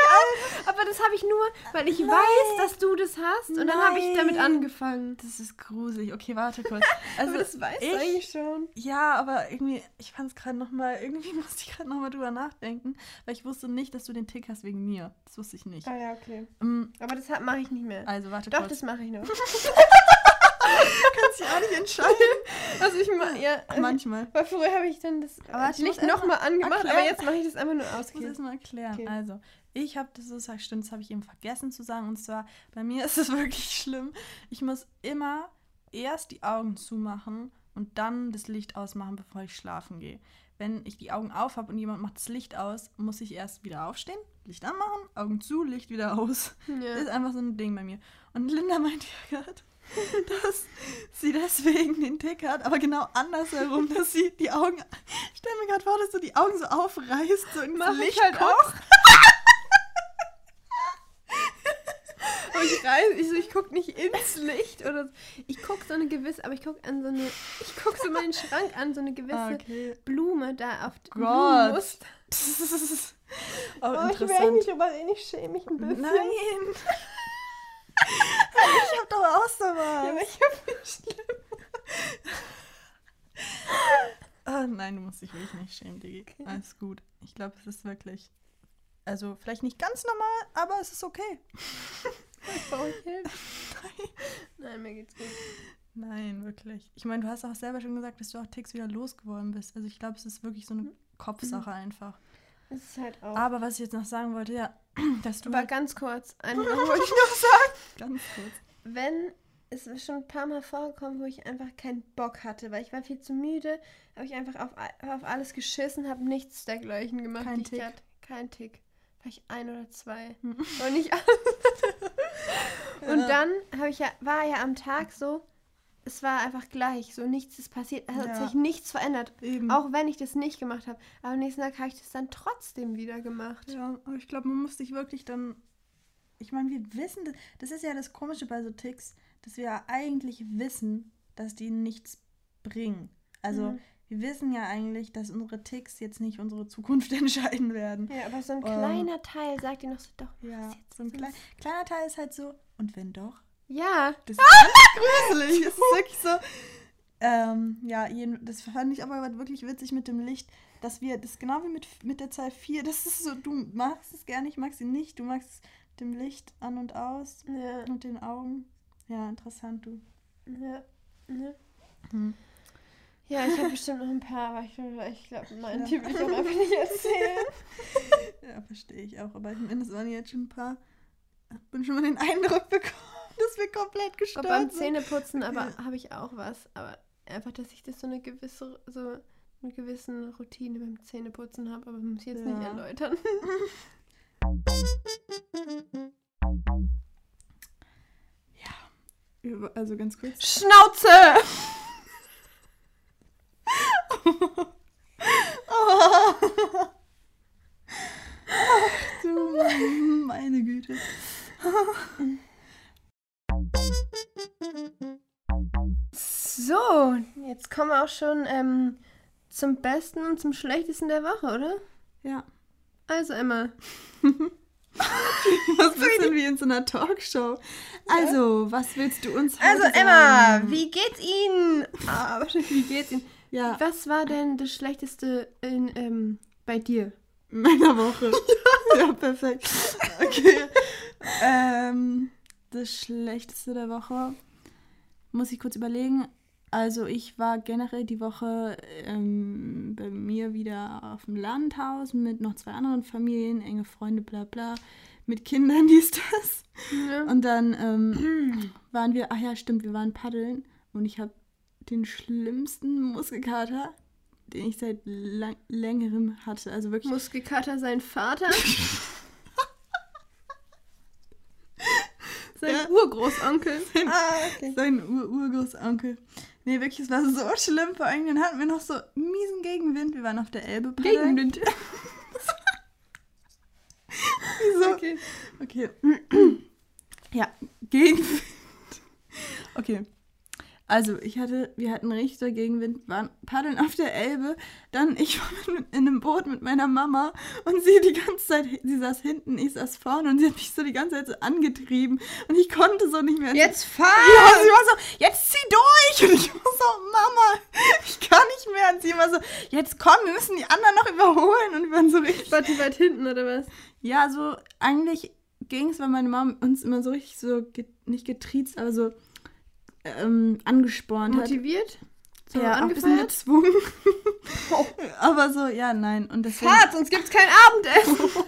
[SPEAKER 1] Alter.
[SPEAKER 2] Aber das habe ich nur, weil ich
[SPEAKER 1] Nein.
[SPEAKER 2] weiß, dass du das hast. Und dann habe ich damit
[SPEAKER 1] Nein.
[SPEAKER 2] angefangen.
[SPEAKER 1] Das ist gruselig. Okay, warte kurz. *laughs* Also,
[SPEAKER 2] das weißt
[SPEAKER 1] ich-
[SPEAKER 2] du eigentlich schon.
[SPEAKER 1] Ja, aber irgendwie, ich fand es gerade nochmal, irgendwie *laughs* musste ich gerade nochmal drüber nachdenken, weil ich wusste nicht, dass du den Tick hast wegen mir. Das wusste ich nicht.
[SPEAKER 2] Ah ja, okay.
[SPEAKER 1] Ähm,
[SPEAKER 2] Aber das mache ich nicht mehr.
[SPEAKER 1] also, warte
[SPEAKER 2] Doch,
[SPEAKER 1] kurz.
[SPEAKER 2] das mache ich noch. *laughs*
[SPEAKER 1] kannst dich auch nicht entscheiden.
[SPEAKER 2] Also ich mache ja. Also,
[SPEAKER 1] Manchmal.
[SPEAKER 2] weil früher habe ich dann das
[SPEAKER 1] Aber
[SPEAKER 2] äh, Licht nochmal angemacht,
[SPEAKER 1] erklären.
[SPEAKER 2] aber jetzt mache ich das einfach nur
[SPEAKER 1] Ich muss das mal erklären.
[SPEAKER 2] Okay.
[SPEAKER 1] Also, ich habe das so gesagt, stimmt, das habe ich eben vergessen zu sagen. Und zwar, bei mir *laughs* ist es wirklich schlimm. Ich muss immer erst die Augen zumachen und dann das Licht ausmachen, bevor ich schlafen gehe. Wenn ich die Augen auf habe und jemand macht das Licht aus, muss ich erst wieder aufstehen, Licht anmachen, Augen zu, Licht wieder aus. Das
[SPEAKER 2] Ja.
[SPEAKER 1] ist einfach so ein Ding bei mir. Und Linda meinte *laughs* ja gerade, dass sie deswegen den Tick hat, aber genau andersherum, dass sie die Augen. Ich stelle mir gerade vor, dass du die Augen so aufreißt, so ins
[SPEAKER 2] Mach ich
[SPEAKER 1] Licht
[SPEAKER 2] halt
[SPEAKER 1] guckst.
[SPEAKER 2] auch. *laughs* Aber ich rein, ich, so, ich gucke nicht ins Licht oder so. Ich gucke so eine gewisse, aber ich gucke an so eine, ich gucke so meinen Schrank an, so eine gewisse
[SPEAKER 1] Ah, okay.
[SPEAKER 2] Blume da auf
[SPEAKER 1] Gott. Ist
[SPEAKER 2] Oh,
[SPEAKER 1] auch
[SPEAKER 2] ich will nicht, aber ich schäme mich ein bisschen.
[SPEAKER 1] Nein. ich hab doch auch so
[SPEAKER 2] Ja,
[SPEAKER 1] was.
[SPEAKER 2] aber ich hab nicht schlimm.
[SPEAKER 1] Ah, nein, du musst dich wirklich nicht schämen, Digi. Alles gut. Ich glaube, es ist wirklich. Also, vielleicht nicht ganz normal, aber es ist okay.
[SPEAKER 2] Brauche ich Hilfe? *laughs* Nein, mir geht's gut.
[SPEAKER 1] Nein, wirklich. Ich meine, du hast auch selber schon gesagt, dass du auch Ticks wieder losgeworden bist. Also, ich glaube, es ist wirklich so eine Kopfsache einfach.
[SPEAKER 2] Das ist halt auch.
[SPEAKER 1] Aber was ich jetzt noch sagen wollte, ja, *clears throat* dass du
[SPEAKER 2] aber
[SPEAKER 1] halt
[SPEAKER 2] ganz kurz, eine *laughs* Sache wollte ich noch sagen.
[SPEAKER 1] ganz kurz.
[SPEAKER 2] Wenn, es ist schon ein paar Mal vorgekommen, wo ich einfach keinen Bock hatte, weil ich war viel zu müde, habe ich einfach auf, auf alles geschissen, habe nichts dergleichen gemacht.
[SPEAKER 1] Kein Tick.
[SPEAKER 2] hatte. Kein Tick. Vielleicht ein oder zwei.
[SPEAKER 1] Hm.
[SPEAKER 2] Aber nicht alle. *laughs* Und
[SPEAKER 1] Ja.
[SPEAKER 2] dann habe ich ja, war ja am Tag so, es war einfach gleich, so nichts ist passiert, es hat
[SPEAKER 1] Ja.
[SPEAKER 2] sich nichts verändert.
[SPEAKER 1] Eben.
[SPEAKER 2] Auch wenn ich das nicht gemacht habe. Aber am nächsten Tag habe ich das dann trotzdem wieder gemacht.
[SPEAKER 1] Ja, aber ich glaube, man muss sich wirklich dann. Ich meine, wir wissen, das, das ist ja das Komische bei so Ticks, dass wir ja eigentlich wissen, dass die nichts bringen. Also,
[SPEAKER 2] Mhm.
[SPEAKER 1] Wir wissen ja eigentlich, dass unsere Ticks jetzt nicht unsere Zukunft *laughs* entscheiden werden.
[SPEAKER 2] Ja, aber so ein
[SPEAKER 1] Ähm,
[SPEAKER 2] kleiner Teil sagt dir noch so, doch,
[SPEAKER 1] Ja,
[SPEAKER 2] jetzt
[SPEAKER 1] so ein klein, kleiner Teil ist halt so, und wenn doch?
[SPEAKER 2] Ja,
[SPEAKER 1] Das *laughs* ist ganz gruselig. Das ist wirklich so. Ähm, ja, das fand ich aber wirklich witzig mit dem Licht, dass wir, das ist genau wie mit, mit der Zahl 4, das ist so, du magst es gerne, ich mag sie nicht, du magst es mit dem Licht an und aus
[SPEAKER 2] ja,
[SPEAKER 1] und den Augen. Ja, interessant, du.
[SPEAKER 2] ja, ja.
[SPEAKER 1] Hm.
[SPEAKER 2] Ja, ich habe bestimmt noch ein paar, aber ich, ich glaube, nein,
[SPEAKER 1] Ja.
[SPEAKER 2] die will ich auch einfach nicht erzählen. *laughs*
[SPEAKER 1] Ja, verstehe ich auch, aber ich meine, das waren jetzt schon ein paar. Ich bin schon mal den Eindruck bekommen, *laughs* dass wir komplett gestört
[SPEAKER 2] beim
[SPEAKER 1] sind.
[SPEAKER 2] Zähneputzen aber
[SPEAKER 1] Ja.
[SPEAKER 2] habe ich auch was. Aber einfach, dass ich das so eine gewisse, so eine gewisse Routine beim Zähneputzen habe, aber muss ich jetzt nicht
[SPEAKER 1] Ja.
[SPEAKER 2] erläutern. *laughs*
[SPEAKER 1] Über- Also ganz kurz.
[SPEAKER 2] Schnauze!
[SPEAKER 1] Du, meine Güte.
[SPEAKER 2] So, jetzt kommen wir auch schon ähm, zum Besten und zum Schlechtesten der Woche, oder?
[SPEAKER 1] Ja.
[SPEAKER 2] Also, Emma. *laughs*
[SPEAKER 1] Was bisschen wie in so einer Talkshow. Also, was willst du uns heute
[SPEAKER 2] Also,
[SPEAKER 1] sagen?
[SPEAKER 2] Emma, wie geht's Ihnen? Ah, *laughs* wie geht's Ihnen?
[SPEAKER 1] Ja,
[SPEAKER 2] Was war denn das Schlechteste in, ähm, bei dir?
[SPEAKER 1] meiner Woche. *laughs* ja, perfekt. Okay. ähm, das Schlechteste der Woche. Muss ich kurz überlegen. Also ich war generell die Woche ähm, bei mir wieder auf dem Landhaus mit noch zwei anderen Familien, enge Freunde, bla bla, mit Kindern, *laughs* dies, das.
[SPEAKER 2] Ja.
[SPEAKER 1] Und dann ähm, waren wir, ach ja, stimmt, wir waren paddeln und ich habe den schlimmsten Muskelkater, den ich seit lang längerem hatte. Also wirklich.
[SPEAKER 2] Muskelkater sein Vater. *laughs* sein
[SPEAKER 1] Ja.
[SPEAKER 2] Urgroßonkel. *laughs* ah, okay.
[SPEAKER 1] Sein Ur Urgroßonkel. Nee, wirklich, es war so schlimm. Vor allem, dann hatten wir noch so miesen Gegenwind. Wir waren auf der Elbe paddeln.
[SPEAKER 2] Gegenwind. *laughs*
[SPEAKER 1] Wieso?
[SPEAKER 2] Okay.
[SPEAKER 1] Okay. *clears throat* ja, Gegenwind. Okay. Also, ich hatte, wir hatten richtig so Gegenwind, waren paddeln auf der Elbe. Dann, ich *laughs* war in einem Boot mit meiner Mama und sie die ganze Zeit, sie saß hinten, ich saß vorne und sie hat mich so die ganze Zeit so angetrieben und ich konnte so nicht mehr.
[SPEAKER 2] Jetzt fahr!
[SPEAKER 1] Ja, sie war so, jetzt zieh durch! Und ich war so, Mama, ich kann nicht mehr. Und sie war so, jetzt komm, wir müssen die anderen noch überholen. Und wir waren so richtig.
[SPEAKER 2] Wart ihr weit hinten oder was?
[SPEAKER 1] Ja, so eigentlich ging es, weil meine Mom uns immer so richtig so, ge nicht getriezt, aber so ähm, angespornt hat.
[SPEAKER 2] Motiviert? So
[SPEAKER 1] ja, auch ein bisschen
[SPEAKER 2] angefeuert?
[SPEAKER 1] gezwungen.
[SPEAKER 2] Oh. *laughs*
[SPEAKER 1] aber so, ja, nein. Und deswegen,
[SPEAKER 2] Fahrt, sonst gibt's kein Abendessen.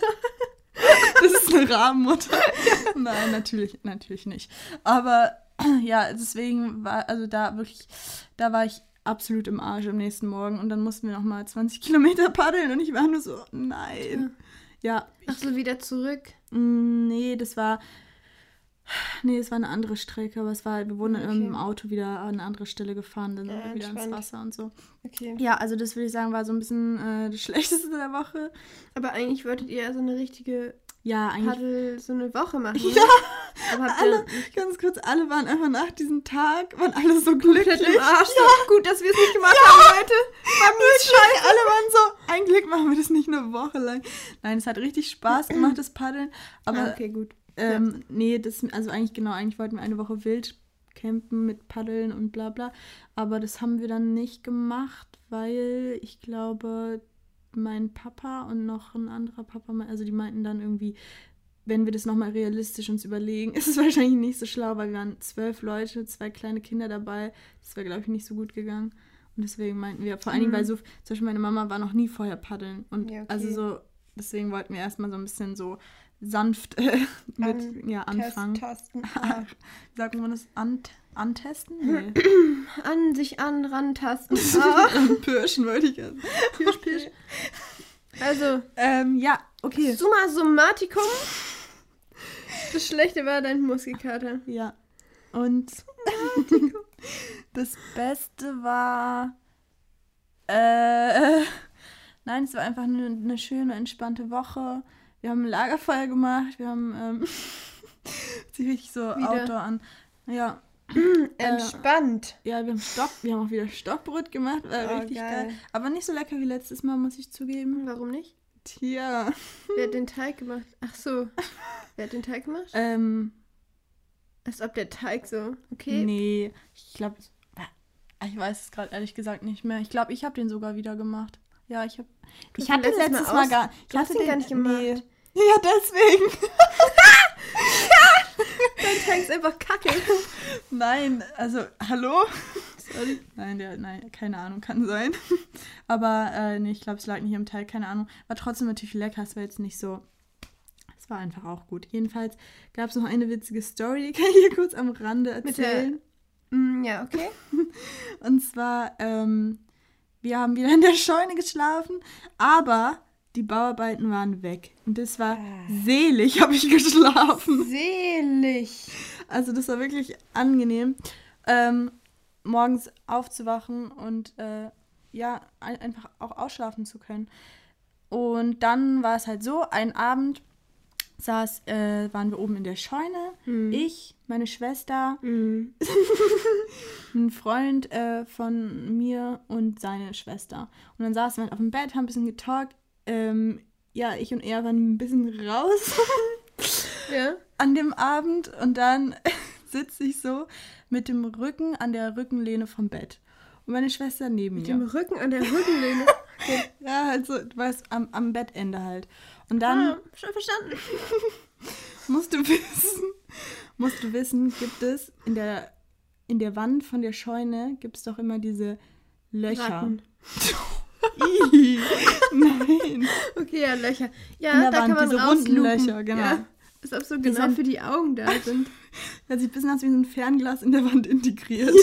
[SPEAKER 2] *laughs*
[SPEAKER 1] das ist eine Rabenmutter. *laughs* Nein, natürlich, natürlich nicht. Aber *clears throat* ja, deswegen war, also da wirklich, da war ich absolut im Arsch am nächsten Morgen und dann mussten wir nochmal 20 Kilometer paddeln und ich war nur so, nein. Ja,
[SPEAKER 2] Ach so, wieder zurück.
[SPEAKER 1] Mm, Nee, das war. Nee, es war eine andere Strecke, aber es war, wir wurden
[SPEAKER 2] Okay.
[SPEAKER 1] im Auto wieder an eine andere Stelle gefahren, dann
[SPEAKER 2] Ja,
[SPEAKER 1] wieder ins. Wasser und so.
[SPEAKER 2] Okay.
[SPEAKER 1] Ja, also das würde ich sagen, war so ein bisschen äh, das *laughs* Schlechteste der Woche.
[SPEAKER 2] Aber eigentlich wolltet ihr ja so eine richtige
[SPEAKER 1] Ja, eigentlich.
[SPEAKER 2] Paddel, so eine Woche machen. *laughs*
[SPEAKER 1] Ja,
[SPEAKER 2] ne? Ihr
[SPEAKER 1] alle, ganz kurz, alle waren einfach nach diesem Tag, waren alle so glücklich.
[SPEAKER 2] im Arsch.
[SPEAKER 1] Ja,
[SPEAKER 2] So, gut, dass wir es nicht gemacht haben, Leute.
[SPEAKER 1] wirklich, alle waren so, ein Glück machen wir das nicht eine Woche lang. Nein, es hat richtig Spaß *clears throat* gemacht, das Paddeln. Aber
[SPEAKER 2] ah, okay, gut.
[SPEAKER 1] Ähm, Nee, das, also eigentlich genau, eigentlich wollten wir eine Woche wild campen mit Paddeln und bla bla. Aber das haben wir dann nicht gemacht, weil ich glaube, mein Papa und noch ein anderer Papa, also die meinten dann irgendwie, wenn wir das nochmal realistisch uns überlegen, *laughs* ist es wahrscheinlich nicht so schlau, weil wir waren zwölf Leute, zwei kleine Kinder dabei. Das wäre, glaube ich, nicht so gut gegangen. Und deswegen meinten wir, vor allen Dingen,
[SPEAKER 2] Mhm.
[SPEAKER 1] weil so, zum Beispiel meine Mama war noch nie vorher paddeln. Und
[SPEAKER 2] Ja, okay.
[SPEAKER 1] also so, deswegen wollten wir erstmal so ein bisschen so sanft äh, *laughs* mit
[SPEAKER 2] An-
[SPEAKER 1] ja, anfangen.
[SPEAKER 2] Tasten. *laughs*
[SPEAKER 1] Wie sagt man das? Ant antesten? *clears throat* Nee.
[SPEAKER 2] An sich an, rantasten. *laughs* Ah.
[SPEAKER 1] Pirschen wollte ich jetzt. Pirsch, pirsch.
[SPEAKER 2] Also,
[SPEAKER 1] Ähm, ja, okay.
[SPEAKER 2] summa summaticum. Das Schlechte war dein Muskelkater.
[SPEAKER 1] Ja. Und das Beste war. Äh, nein, es war einfach eine, eine schöne, entspannte Woche. Wir haben ein Lagerfeuer gemacht. Wir haben. Ähm, *laughs* sich richtig so
[SPEAKER 2] Wieder.
[SPEAKER 1] Outdoor an. Ja, *clears throat*
[SPEAKER 2] Entspannt.
[SPEAKER 1] ja, wir haben Stock, wir haben auch wieder Stockbrot gemacht. War
[SPEAKER 2] Oh,
[SPEAKER 1] richtig
[SPEAKER 2] geil.
[SPEAKER 1] geil. Aber nicht so lecker wie letztes Mal, muss ich zugeben.
[SPEAKER 2] Warum nicht?
[SPEAKER 1] Tja.
[SPEAKER 2] Wer hat *laughs* den Teig gemacht? Ach so. Wer hat den Teig gemacht?
[SPEAKER 1] Ähm,
[SPEAKER 2] Als ob der Teig so. Okay.
[SPEAKER 1] nee, ich glaube, ich weiß es gerade ehrlich gesagt nicht mehr. Ich glaube, ich habe den sogar wieder gemacht. Ja, ich habe. Ich hatte
[SPEAKER 2] letztes
[SPEAKER 1] letztes
[SPEAKER 2] Mal
[SPEAKER 1] Mal, gar. Ich hatte
[SPEAKER 2] ihn gar nicht gemacht.
[SPEAKER 1] Nee. Ja, deswegen. *laughs*
[SPEAKER 2] Dein Teig ist einfach kacke.
[SPEAKER 1] Nein, also, hallo? Sorry. Nein, der, nein, keine Ahnung, kann sein. Aber, äh, nee, ich glaube, es lag nicht am Teig, keine Ahnung. War trotzdem natürlich lecker, es war jetzt nicht so. Es war einfach auch gut. Jedenfalls gab es noch eine witzige Story, die kann ich hier kurz am Rande erzählen.
[SPEAKER 2] Mm, ja, okay. *laughs*
[SPEAKER 1] Und zwar, ähm, wir haben wieder in der Scheune geschlafen, aber die Bauarbeiten waren weg. Und das war selig, *laughs* habe ich geschlafen.
[SPEAKER 2] Selig.
[SPEAKER 1] Also das war wirklich angenehm, ähm, morgens aufzuwachen und äh, ja, ein, einfach auch ausschlafen zu können. Und dann war es halt so, ein Abend saß, äh, waren wir oben in der Scheune,
[SPEAKER 2] Hm.
[SPEAKER 1] ich, meine Schwester,
[SPEAKER 2] Mm. *laughs*
[SPEAKER 1] ein Freund äh, von mir und seine Schwester. Und dann saßen wir halt auf dem Bett, haben ein bisschen getalkt. Ähm, ja, ich und er waren ein bisschen raus *laughs*
[SPEAKER 2] Ja.
[SPEAKER 1] an dem Abend und dann *laughs* sitze ich so mit dem Rücken an der Rückenlehne vom Bett. Und meine Schwester neben
[SPEAKER 2] Mit
[SPEAKER 1] mir.
[SPEAKER 2] dem Rücken an der *laughs* Rückenlehne.
[SPEAKER 1] Ja, halt so, du weißt, am, am Bettende halt. Und dann
[SPEAKER 2] ah, schon verstanden.
[SPEAKER 1] musst du wissen, musst du wissen, gibt es in der, in der Wand von der Scheune, gibt es doch immer diese Löcher.
[SPEAKER 2] Ratten.
[SPEAKER 1] Ih, Nein.
[SPEAKER 2] Okay, ja, Löcher. Ja, da
[SPEAKER 1] Wand,
[SPEAKER 2] kann man
[SPEAKER 1] diese runden Löcher, genau.
[SPEAKER 2] Ja, ob so
[SPEAKER 1] Die
[SPEAKER 2] genau
[SPEAKER 1] sind-
[SPEAKER 2] für die Augen da *laughs* sind.
[SPEAKER 1] Das sieht ein bisschen aus wie so ein Fernglas in der Wand integriert.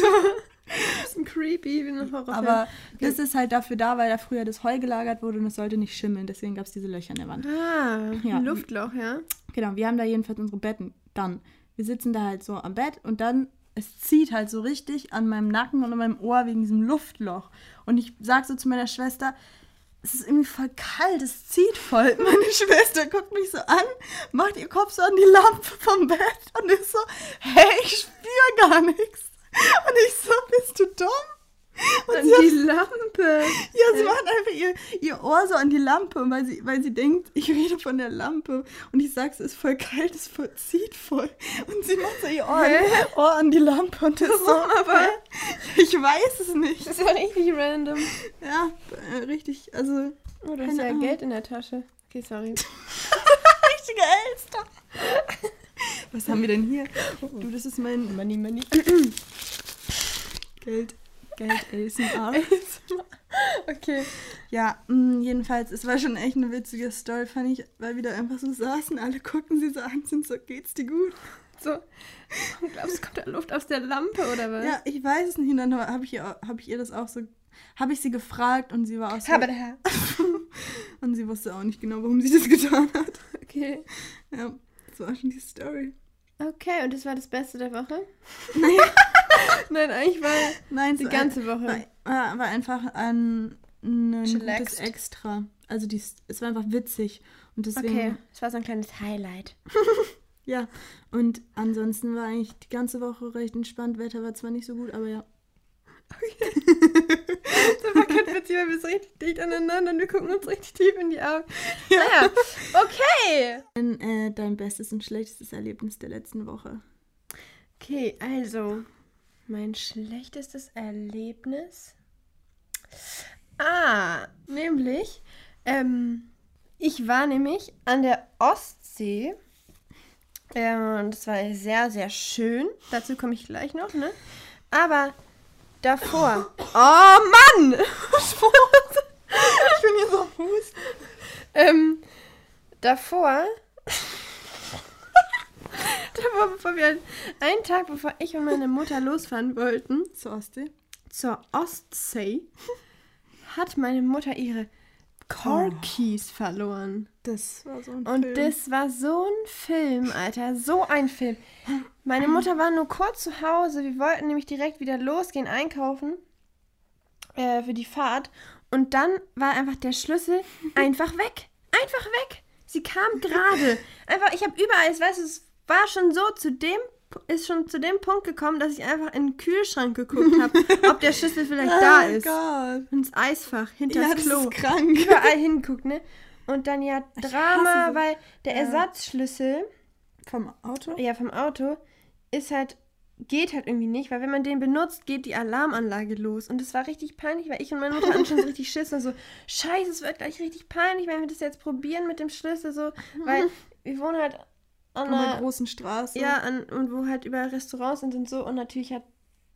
[SPEAKER 2] bisschen creepy, wie ein Horrorfilm.
[SPEAKER 1] Aber das ist halt dafür da, weil da früher das Heu gelagert wurde und es sollte nicht schimmeln. Deswegen gab es diese Löcher in der Wand.
[SPEAKER 2] Ah,
[SPEAKER 1] Ja.
[SPEAKER 2] ein Luftloch, ja.
[SPEAKER 1] Genau, wir haben da jedenfalls unsere Betten. Dann, wir sitzen da halt so am Bett und dann, es zieht halt so richtig an meinem Nacken und an meinem Ohr wegen diesem Luftloch. Und ich sag so zu meiner Schwester, es ist irgendwie voll kalt, es zieht voll. *laughs* Meine Schwester guckt mich so an, macht ihr Kopf so an die Lampe vom Bett und ist so, hey, ich spüre gar nichts. Und ich so, bist du dumm? Und
[SPEAKER 2] An
[SPEAKER 1] sie hat
[SPEAKER 2] die Lampe.
[SPEAKER 1] ja, sie macht einfach ihr, ihr Ohr so an die Lampe, weil sie, weil sie denkt, ich rede von der Lampe. Und ich sag, es ist voll kalt, es voll, zieht voll. Und sie macht so ihr Ohr,
[SPEAKER 2] Hä?
[SPEAKER 1] Ohr an die Lampe und das so,
[SPEAKER 2] Warum aber?
[SPEAKER 1] hä? Ich weiß es nicht.
[SPEAKER 2] Das ist ja richtig random.
[SPEAKER 1] Ja, äh, richtig, also
[SPEAKER 2] Oh, du hast ja
[SPEAKER 1] Ahnung.
[SPEAKER 2] Geld in der Tasche. Okay, sorry. *laughs*
[SPEAKER 1] richtiger Elster. Was haben wir denn hier? Du, das ist mein
[SPEAKER 2] Money, money. *clears throat*
[SPEAKER 1] Geld, Geld ASMR.
[SPEAKER 2] Okay.
[SPEAKER 1] Ja, mh, jedenfalls, es war schon echt eine witzige Story, fand ich, weil wir da einfach so saßen, alle gucken sie so an, sind so, geht's dir gut?
[SPEAKER 2] So. Glaubst du, kommt da Luft aus der Lampe oder was?
[SPEAKER 1] Ja, ich weiß es nicht. Und dann habe ich, ihr- hab ich ihr das auch so, habe ich sie gefragt und sie war auch so, *laughs* und sie wusste auch nicht genau, warum sie das getan hat.
[SPEAKER 2] Okay.
[SPEAKER 1] Ja, das war schon die Story.
[SPEAKER 2] Okay, und das war das Beste der Woche? *laughs*
[SPEAKER 1] Naja, *laughs*
[SPEAKER 2] Nein, eigentlich war
[SPEAKER 1] nein,
[SPEAKER 2] die ganze Woche.
[SPEAKER 1] ein, war, war einfach ein, ein gutes. Extra. Also die, es war einfach witzig. Und deswegen,
[SPEAKER 2] Okay, das war so ein kleines Highlight. *laughs*
[SPEAKER 1] ja. Und ansonsten war eigentlich die ganze Woche recht entspannt. Wetter war zwar nicht so gut, aber ja. *laughs*
[SPEAKER 2] Das war kein Witz, weil wir so richtig dicht aneinander und wir gucken uns richtig tief in die Augen. Naja, okay.
[SPEAKER 1] Dein, äh, dein bestes und schlechtestes Erlebnis der letzten Woche.
[SPEAKER 2] Okay, also, mein schlechtestes Erlebnis. Ah, nämlich, ähm, ich war nämlich an der Ostsee. Ähm, und das war sehr, sehr schön. Dazu komme ich gleich noch, ne? Aber davor. Oh Mann! *laughs*
[SPEAKER 1] Ich bin hier so Fuß.
[SPEAKER 2] Ähm, davor. *laughs* davor, bevor wir einen Tag bevor ich und meine Mutter losfahren wollten
[SPEAKER 1] Zur Ostsee.
[SPEAKER 2] zur Ostsee, hat meine Mutter ihre Car Keys verloren.
[SPEAKER 1] Das war so ein
[SPEAKER 2] Und
[SPEAKER 1] Film.
[SPEAKER 2] das war so ein Film, Alter. So ein Film. Meine Mutter war nur kurz zu Hause. Wir wollten nämlich direkt wieder losgehen, einkaufen. Äh, für die Fahrt. Und dann war einfach der Schlüssel *laughs* einfach weg. Einfach weg. Sie kam gerade. Einfach, ich habe überall, ich weiß, es war schon so zu dem, ist schon zu dem Punkt gekommen, dass ich einfach in den Kühlschrank geguckt habe, ob der Schlüssel vielleicht *laughs* da
[SPEAKER 1] oh
[SPEAKER 2] ist.
[SPEAKER 1] Gott.
[SPEAKER 2] Ins Eisfach, hinter
[SPEAKER 1] Ja,
[SPEAKER 2] das
[SPEAKER 1] das
[SPEAKER 2] Klo
[SPEAKER 1] ist krank.
[SPEAKER 2] überall hinguckt, ne? Und dann ja Drama,
[SPEAKER 1] so-
[SPEAKER 2] weil der
[SPEAKER 1] Ja.
[SPEAKER 2] Ersatzschlüssel
[SPEAKER 1] Vom Auto?
[SPEAKER 2] ja vom Auto ist halt geht halt irgendwie nicht, weil wenn man den benutzt, geht die Alarmanlage los und es war richtig peinlich, weil ich und meine Mutter hatten schon so richtig Schiss und so Scheiße, es wird gleich richtig peinlich, wenn wir das jetzt probieren mit dem Schlüssel so, weil *laughs* wir wohnen halt an einer
[SPEAKER 1] großen Straße.
[SPEAKER 2] ja, an, und wo halt überall Restaurants sind und so. Und natürlich hat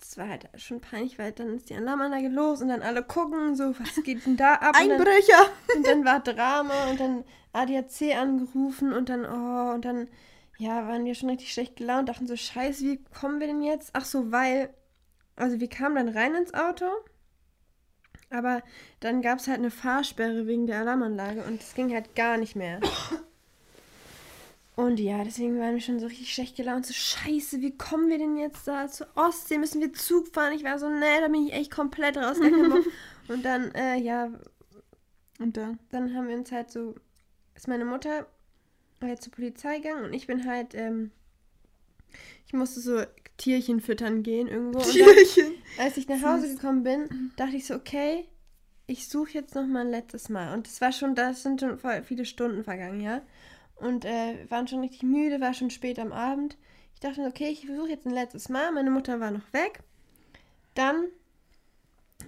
[SPEAKER 2] es war halt schon peinlich, weil dann ist die Alarmanlage los und dann alle gucken, so, was geht denn da ab? Und dann,
[SPEAKER 1] Einbrecher. *laughs*
[SPEAKER 2] und dann war Drama und dann ADAC angerufen und dann, oh, und dann, ja, waren wir schon richtig schlecht gelaunt, dachten so, scheiße, wie kommen wir denn jetzt? Ach so, weil, also wir kamen dann rein ins Auto, aber dann gab es halt eine Fahrsperre wegen der Alarmanlage und es ging halt gar nicht mehr. *coughs* Und ja, deswegen waren wir schon so richtig schlecht gelaunt. So, scheiße, wie kommen wir denn jetzt da zur Ostsee? Müssen wir Zug fahren? Ich war so, nee, da bin ich echt komplett raus. gar keinen Bock. Und dann, äh, ja,
[SPEAKER 1] Und dann?
[SPEAKER 2] dann haben wir uns halt so, ist meine Mutter halt zur Polizei gegangen und ich bin halt, ähm, ich musste so Tierchen füttern gehen irgendwo. Und dann,
[SPEAKER 1] Tierchen.
[SPEAKER 2] als ich nach Hause gekommen bin, dachte ich so, okay, ich suche jetzt noch mal ein letztes Mal. Und das war schon, das sind schon viele Stunden vergangen, ja. Und äh, waren schon richtig müde, war schon spät am Abend. Ich dachte, okay, ich versuche jetzt ein letztes Mal. Meine Mutter war noch weg. Dann,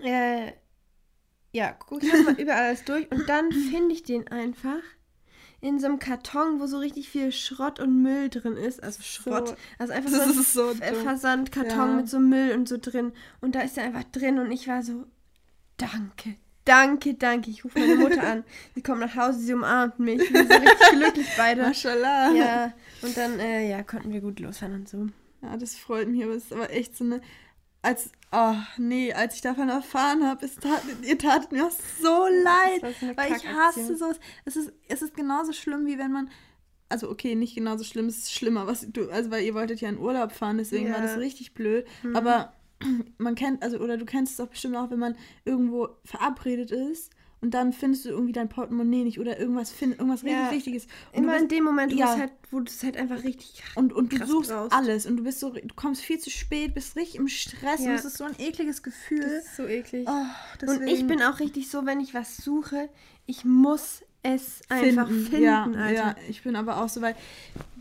[SPEAKER 2] äh, ja, gucke ich nochmal *laughs* überall alles durch und dann finde ich den einfach in so einem Karton, wo so richtig viel Schrott und Müll drin ist. Also Schrott.
[SPEAKER 1] So.
[SPEAKER 2] Also einfach *laughs* so ein
[SPEAKER 1] so.
[SPEAKER 2] Versandkarton
[SPEAKER 1] Ja.
[SPEAKER 2] mit so Müll und so drin. Und da ist er einfach drin und ich war so, danke, danke, danke. Ich rufe meine Mutter an. Sie kommt nach Hause, sie umarmt mich. Wir sind so richtig *laughs* glücklich beide.
[SPEAKER 1] Mashallah.
[SPEAKER 2] Ja, und dann äh, ja, konnten wir gut losfahren und so.
[SPEAKER 1] Ja, das freut mich, aber es ist aber echt so eine. Als, oh nee, als ich davon erfahren habe, es tat, ihr tatet mir auch so leid.
[SPEAKER 2] war so
[SPEAKER 1] weil ich hasse sowas. Es ist, es ist genauso schlimm, wie wenn man. Also, okay, nicht genauso schlimm, es ist schlimmer, was du. Also, weil ihr wolltet ja in Urlaub fahren, deswegen war
[SPEAKER 2] Ja.
[SPEAKER 1] das richtig blöd.
[SPEAKER 2] Mhm.
[SPEAKER 1] Aber man kennt, also, oder du kennst es auch bestimmt auch, wenn man irgendwo verabredet ist und dann findest du irgendwie dein Portemonnaie nicht oder irgendwas, find, irgendwas
[SPEAKER 2] Ja.
[SPEAKER 1] richtig Wichtiges. Und
[SPEAKER 2] Immer
[SPEAKER 1] du
[SPEAKER 2] in
[SPEAKER 1] bist,
[SPEAKER 2] dem Moment, wo
[SPEAKER 1] ja.
[SPEAKER 2] es halt, wo du es halt einfach richtig.
[SPEAKER 1] und, und du suchst
[SPEAKER 2] brauchst.
[SPEAKER 1] alles und du bist so, du kommst viel zu spät, bist richtig im Stress
[SPEAKER 2] Ja.
[SPEAKER 1] und es ist so ein ekliges Gefühl.
[SPEAKER 2] Das ist so eklig.
[SPEAKER 1] Oh,
[SPEAKER 2] und ich bin auch richtig so, wenn ich was suche, ich muss es einfach finden,
[SPEAKER 1] ja,
[SPEAKER 2] Alter.
[SPEAKER 1] Ja, ich bin aber auch so, weil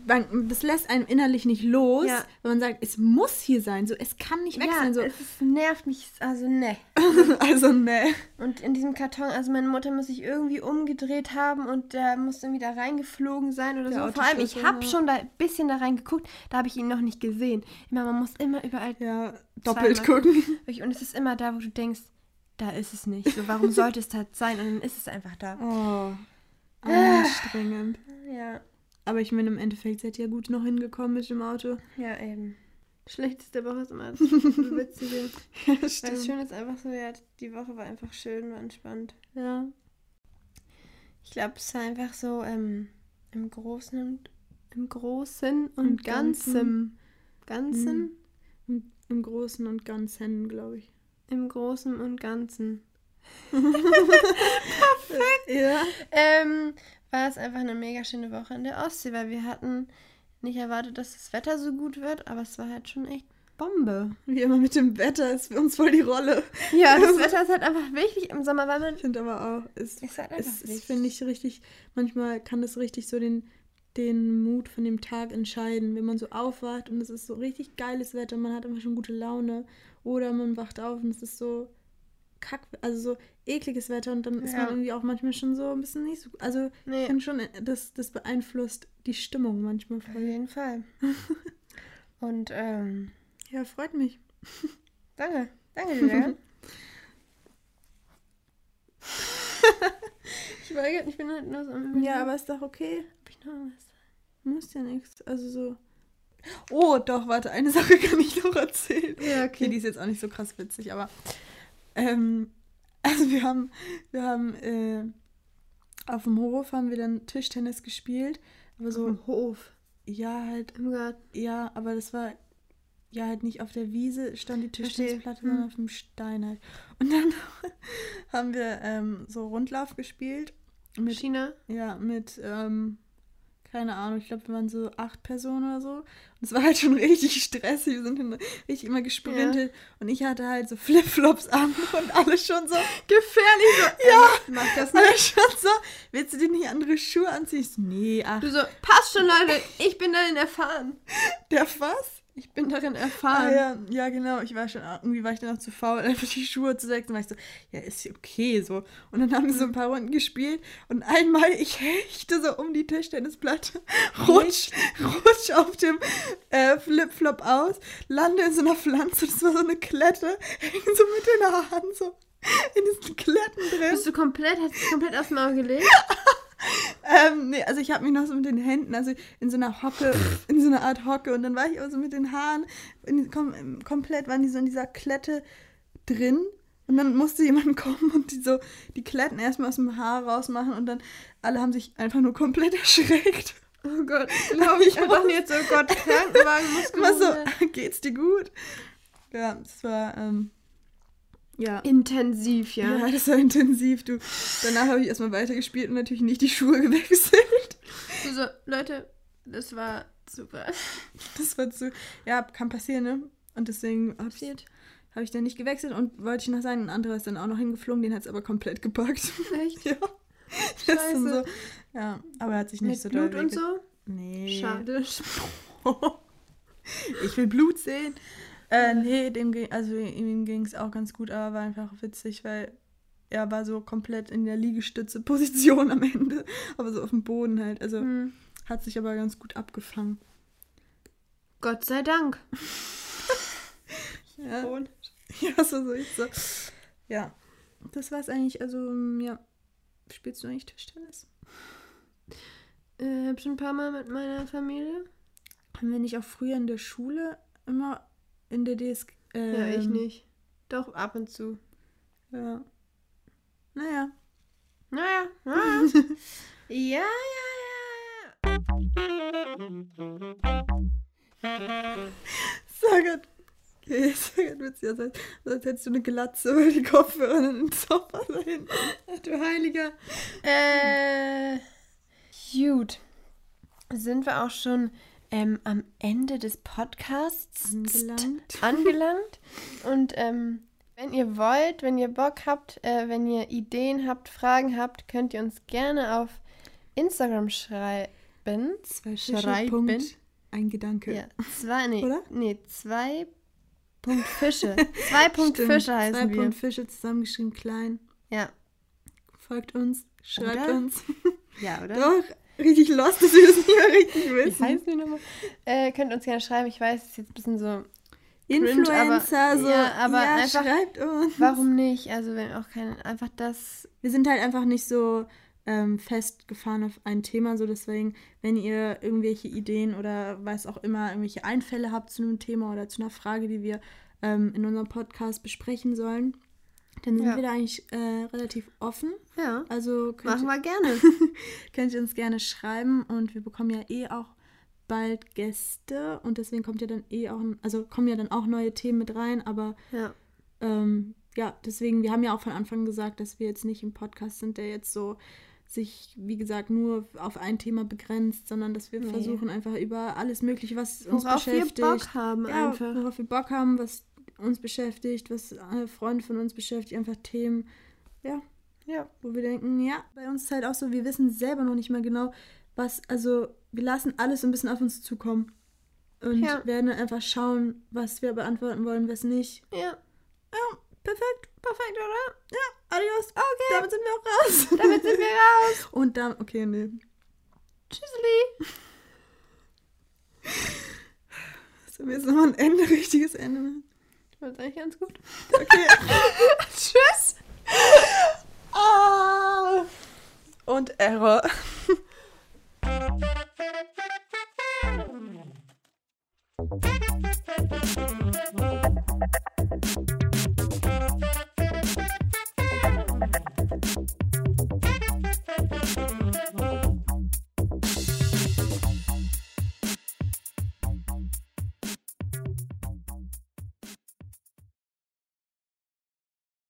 [SPEAKER 1] man, das lässt einem innerlich nicht los,
[SPEAKER 2] Ja.
[SPEAKER 1] wenn man sagt, es muss hier sein, so es kann nicht weg
[SPEAKER 2] Ja,
[SPEAKER 1] sein, so
[SPEAKER 2] es ist, nervt mich, also ne. *laughs*
[SPEAKER 1] also ne.
[SPEAKER 2] Und in diesem Karton, also meine Mutter muss sich irgendwie umgedreht haben und der muss irgendwie da reingeflogen sein oder
[SPEAKER 1] Der
[SPEAKER 2] so. Vor allem, ich habe schon da ein bisschen da reingeguckt, da habe ich ihn noch nicht gesehen. Immer, man muss immer überall
[SPEAKER 1] Ja, doppelt gucken.
[SPEAKER 2] Und es ist immer da, wo du denkst, da ist es nicht. So, warum sollte es da sein? Und dann ist es einfach da.
[SPEAKER 1] Oh, anstrengend.
[SPEAKER 2] Ja,
[SPEAKER 1] Aber ich meine, im Endeffekt seid ihr ja gut noch hingekommen mit dem Auto.
[SPEAKER 2] ja, eben. Schlechteste Woche ist immer das *laughs* Witzige.
[SPEAKER 1] Ja,
[SPEAKER 2] das. Schöne ist einfach so, ja, die Woche war einfach schön, war entspannt.
[SPEAKER 1] Ja.
[SPEAKER 2] Ich glaube, es war einfach so ähm, im Großen und im Großen und,
[SPEAKER 1] Und
[SPEAKER 2] Ganzen. Ganzen?
[SPEAKER 1] Mhm. Im, Im Großen und Ganzen, glaube ich.
[SPEAKER 2] Im Großen und Ganzen.
[SPEAKER 1] Ja.
[SPEAKER 2] Ähm, war es einfach eine mega schöne Woche in der Ostsee, weil wir hatten nicht erwartet, dass das Wetter so gut wird, aber es war halt schon echt Bombe.
[SPEAKER 1] Wie immer mit dem Wetter ist für uns voll die Rolle.
[SPEAKER 2] Ja, das *laughs* Wetter ist halt einfach wichtig im Sommer, weil man.
[SPEAKER 1] Ich finde aber auch, es,
[SPEAKER 2] Ist halt einfach
[SPEAKER 1] es, finde ich richtig, manchmal kann das richtig so den, den Mut von dem Tag entscheiden, wenn man so aufwacht und es ist so richtig geiles Wetter, man hat einfach schon gute Laune oder man wacht auf und es ist so kack, also so ekliges Wetter und dann ist
[SPEAKER 2] Ja.
[SPEAKER 1] man irgendwie auch manchmal schon so ein bisschen nicht so, also ich
[SPEAKER 2] Nee,
[SPEAKER 1] finde schon, das, das beeinflusst die Stimmung manchmal
[SPEAKER 2] auf
[SPEAKER 1] voll.
[SPEAKER 2] jeden Fall. *laughs* Und, ähm,
[SPEAKER 1] Ja, freut mich.
[SPEAKER 2] danke. Danke, Julia. *laughs* ich weigere, ich bin halt nur so am
[SPEAKER 1] Ja, aber ist doch okay.
[SPEAKER 2] Hab ich noch was?
[SPEAKER 1] Muss ja nichts. Also so. Oh, doch, warte, eine Sache kann ich noch erzählen.
[SPEAKER 2] Ja,
[SPEAKER 1] Okay, die ist jetzt auch nicht so krass witzig, aber ähm, *laughs* also wir haben, wir haben äh, auf dem Hof haben wir dann Tischtennis gespielt, aber so
[SPEAKER 2] Im Hof.
[SPEAKER 1] ja halt
[SPEAKER 2] Im Garten.
[SPEAKER 1] ja, aber das war ja halt nicht auf der Wiese stand die. Tischtennisplatte,
[SPEAKER 2] Hm.
[SPEAKER 1] sondern auf dem Stein halt. *laughs* Und dann haben wir ähm, so Rundlauf gespielt mit
[SPEAKER 2] China.
[SPEAKER 1] ja, mit, ähm, keine Ahnung, ich glaube, wir waren so acht Personen oder so. Und es war halt schon *laughs* richtig stressig. Wir sind dann richtig immer gesprintet. Und ich hatte halt so Flipflops an *laughs* und alle schon so,
[SPEAKER 2] Gefährlich so. Ja. Mach das nicht.
[SPEAKER 1] alle schon so, willst du dir nicht andere Schuhe anziehen? Ich so, nee, ach,
[SPEAKER 2] Du so, passt schon, Leute. Ich bin darin erfahren.
[SPEAKER 1] der was?
[SPEAKER 2] Ich bin darin
[SPEAKER 1] Ah,
[SPEAKER 2] erfahren.
[SPEAKER 1] ja, ja, genau. Ich war schon, irgendwie war ich dann auch zu faul, *laughs* einfach die Schuhe zu wechseln. war ich so, ja, ist okay so. Und dann haben wir so ein paar Runden gespielt und einmal, ich hechte so um die Tischtennisplatte, rutsch, rutsch auf dem äh, Flipflop aus, lande in so einer Pflanze, das war so eine Klette, *laughs* hängen so mit den Haaren so in diesen Kletten drin.
[SPEAKER 2] Bist du komplett, hast du komplett aufs Maul gelegt? *laughs*
[SPEAKER 1] Ähm, nee, also ich habe mich noch so mit den Händen, also in so einer Hocke, *laughs* in so einer Art Hocke und dann war ich aber so mit den Haaren, in, kom komplett waren die so in dieser Klette drin und dann musste jemand *laughs* kommen und die so die Kletten erstmal aus dem Haar rausmachen und dann alle haben sich einfach nur komplett *laughs* erschreckt.
[SPEAKER 2] Oh Gott, glaube ich einfach jetzt, oh Gott, Krankenwagen muss werden.
[SPEAKER 1] so, geht's dir gut? Ja, das war, ähm, ja.
[SPEAKER 2] Intensiv, ja.
[SPEAKER 1] Ja, das war intensiv, du. Danach habe ich erstmal weitergespielt und natürlich nicht die Schuhe *laughs* gewechselt.
[SPEAKER 2] Du so, Leute, das war super.
[SPEAKER 1] Das war zu. Ja, kann passieren, ne? Und deswegen habe ich, hab ich dann nicht gewechselt und wollte ich noch sagen, ein anderer ist dann auch noch hingeflogen, den hat es aber komplett gepackt.
[SPEAKER 2] Echt? *laughs*
[SPEAKER 1] ja.
[SPEAKER 2] Scheiße.
[SPEAKER 1] so. Ja, aber er hat sich nicht
[SPEAKER 2] Mit
[SPEAKER 1] so doll
[SPEAKER 2] Blut und
[SPEAKER 1] wehge-
[SPEAKER 2] so?
[SPEAKER 1] Nee.
[SPEAKER 2] Schade. *laughs*
[SPEAKER 1] ich will Blut sehen. Äh, nee, dem ging, also ihm ging es auch ganz gut, aber war einfach witzig, weil er war so komplett in der Liegestütze-Position am Ende, *laughs* aber so auf dem Boden halt. Also
[SPEAKER 2] Hm.
[SPEAKER 1] hat sich aber ganz gut abgefangen.
[SPEAKER 2] Gott sei Dank. *laughs*
[SPEAKER 1] Ja, ja so, so ist so. Ja, das war's eigentlich. Also, ja. Spielst du eigentlich Tischtennis?
[SPEAKER 2] Äh, hab schon ein paar Mal mit meiner Familie.
[SPEAKER 1] Haben wir nicht auch früher in der Schule immer in der DSG.
[SPEAKER 2] Ja, ich
[SPEAKER 1] ähm,
[SPEAKER 2] nicht. Doch, ab und zu.
[SPEAKER 1] Ja. Naja.
[SPEAKER 2] Naja, naja. *laughs* ja, ja,
[SPEAKER 1] Sagat. Okay, *laughs* Sagat witzig. Also, als hättest du eine Glatze über die Kopfhörer und einen Zopper da hinten. Ach, du Heiliger.
[SPEAKER 2] ja. Äh, gut. Sind wir auch schon ähm, am Ende des Podcasts
[SPEAKER 1] Angelangt. *laughs*
[SPEAKER 2] angelangt. Und ähm, wenn ihr wollt, wenn ihr Bock habt, äh, wenn ihr Ideen habt, Fragen habt, könnt ihr uns gerne auf Instagram schreiben.
[SPEAKER 1] Zwei
[SPEAKER 2] Schreiben.
[SPEAKER 1] Punkt, ein Gedanke.
[SPEAKER 2] Ja, zwei, nee,
[SPEAKER 1] Oder?
[SPEAKER 2] nee, zwei *laughs* Punkt Fische. zwei Punkt
[SPEAKER 1] Stimmt.
[SPEAKER 2] Fische heißen
[SPEAKER 1] Zwei
[SPEAKER 2] wir.
[SPEAKER 1] Punkt Fische zusammengeschrieben, klein.
[SPEAKER 2] Ja.
[SPEAKER 1] Folgt uns, schreibt
[SPEAKER 2] Oder?
[SPEAKER 1] uns.
[SPEAKER 2] Ja, oder? *laughs*
[SPEAKER 1] Doch, richtig lost, dass wir das nicht mehr richtig
[SPEAKER 2] Wie
[SPEAKER 1] wissen.
[SPEAKER 2] heißen die nochmal? Äh, könnt uns gerne schreiben. Ich weiß, es ist jetzt ein bisschen so, cringe,
[SPEAKER 1] Influencer,
[SPEAKER 2] aber-
[SPEAKER 1] so.
[SPEAKER 2] ja, aber einfach-
[SPEAKER 1] schreibt uns.
[SPEAKER 2] warum nicht? Also, wenn auch kein, einfach das.
[SPEAKER 1] Wir sind halt einfach nicht so ähm, festgefahren auf ein Thema, so deswegen, wenn ihr irgendwelche Ideen oder was auch immer, irgendwelche Einfälle habt zu einem Thema oder zu einer Frage, die wir ähm, in unserem Podcast besprechen sollen, dann sind
[SPEAKER 2] Ja.
[SPEAKER 1] wir da eigentlich äh, relativ offen.
[SPEAKER 2] Ja,
[SPEAKER 1] Also
[SPEAKER 2] machen wir gerne. *laughs*
[SPEAKER 1] könnt ihr uns gerne schreiben und wir bekommen ja eh auch bald Gäste und deswegen kommt ja dann eh auch, also kommen ja dann auch neue Themen mit rein, aber
[SPEAKER 2] ja.
[SPEAKER 1] ähm, ja, deswegen, wir haben ja auch von Anfang gesagt, dass wir jetzt nicht im Podcast sind, der jetzt so sich, wie gesagt, nur auf ein Thema begrenzt, sondern dass wir
[SPEAKER 2] Nee.
[SPEAKER 1] versuchen einfach über alles Mögliche, was uns
[SPEAKER 2] Worauf wir
[SPEAKER 1] beschäftigt,
[SPEAKER 2] Bock haben
[SPEAKER 1] ja,
[SPEAKER 2] einfach.
[SPEAKER 1] worauf wir Bock haben, was uns beschäftigt, was Freunde von uns beschäftigt, einfach Themen, ja,
[SPEAKER 2] Ja.
[SPEAKER 1] wo wir denken, ja, bei uns ist halt auch so, wir wissen selber noch nicht mal genau, was, also wir lassen alles so ein bisschen auf uns zukommen und
[SPEAKER 2] Ja.
[SPEAKER 1] werden einfach schauen, was wir beantworten wollen, was nicht.
[SPEAKER 2] Ja.
[SPEAKER 1] Perfekt.
[SPEAKER 2] Perfekt, oder?
[SPEAKER 1] Adios. Okay. Damit sind wir auch raus.
[SPEAKER 2] Damit sind wir raus. *laughs*
[SPEAKER 1] Und dann, okay, nee.
[SPEAKER 2] Tschüsseli. *laughs*
[SPEAKER 1] Sollen wir jetzt nochmal ein Ende, richtiges Ende machen?
[SPEAKER 2] Ich fand's eigentlich ganz gut.
[SPEAKER 1] Okay. *laughs*
[SPEAKER 2] Tschüss.
[SPEAKER 1] ah. Und Error. *laughs*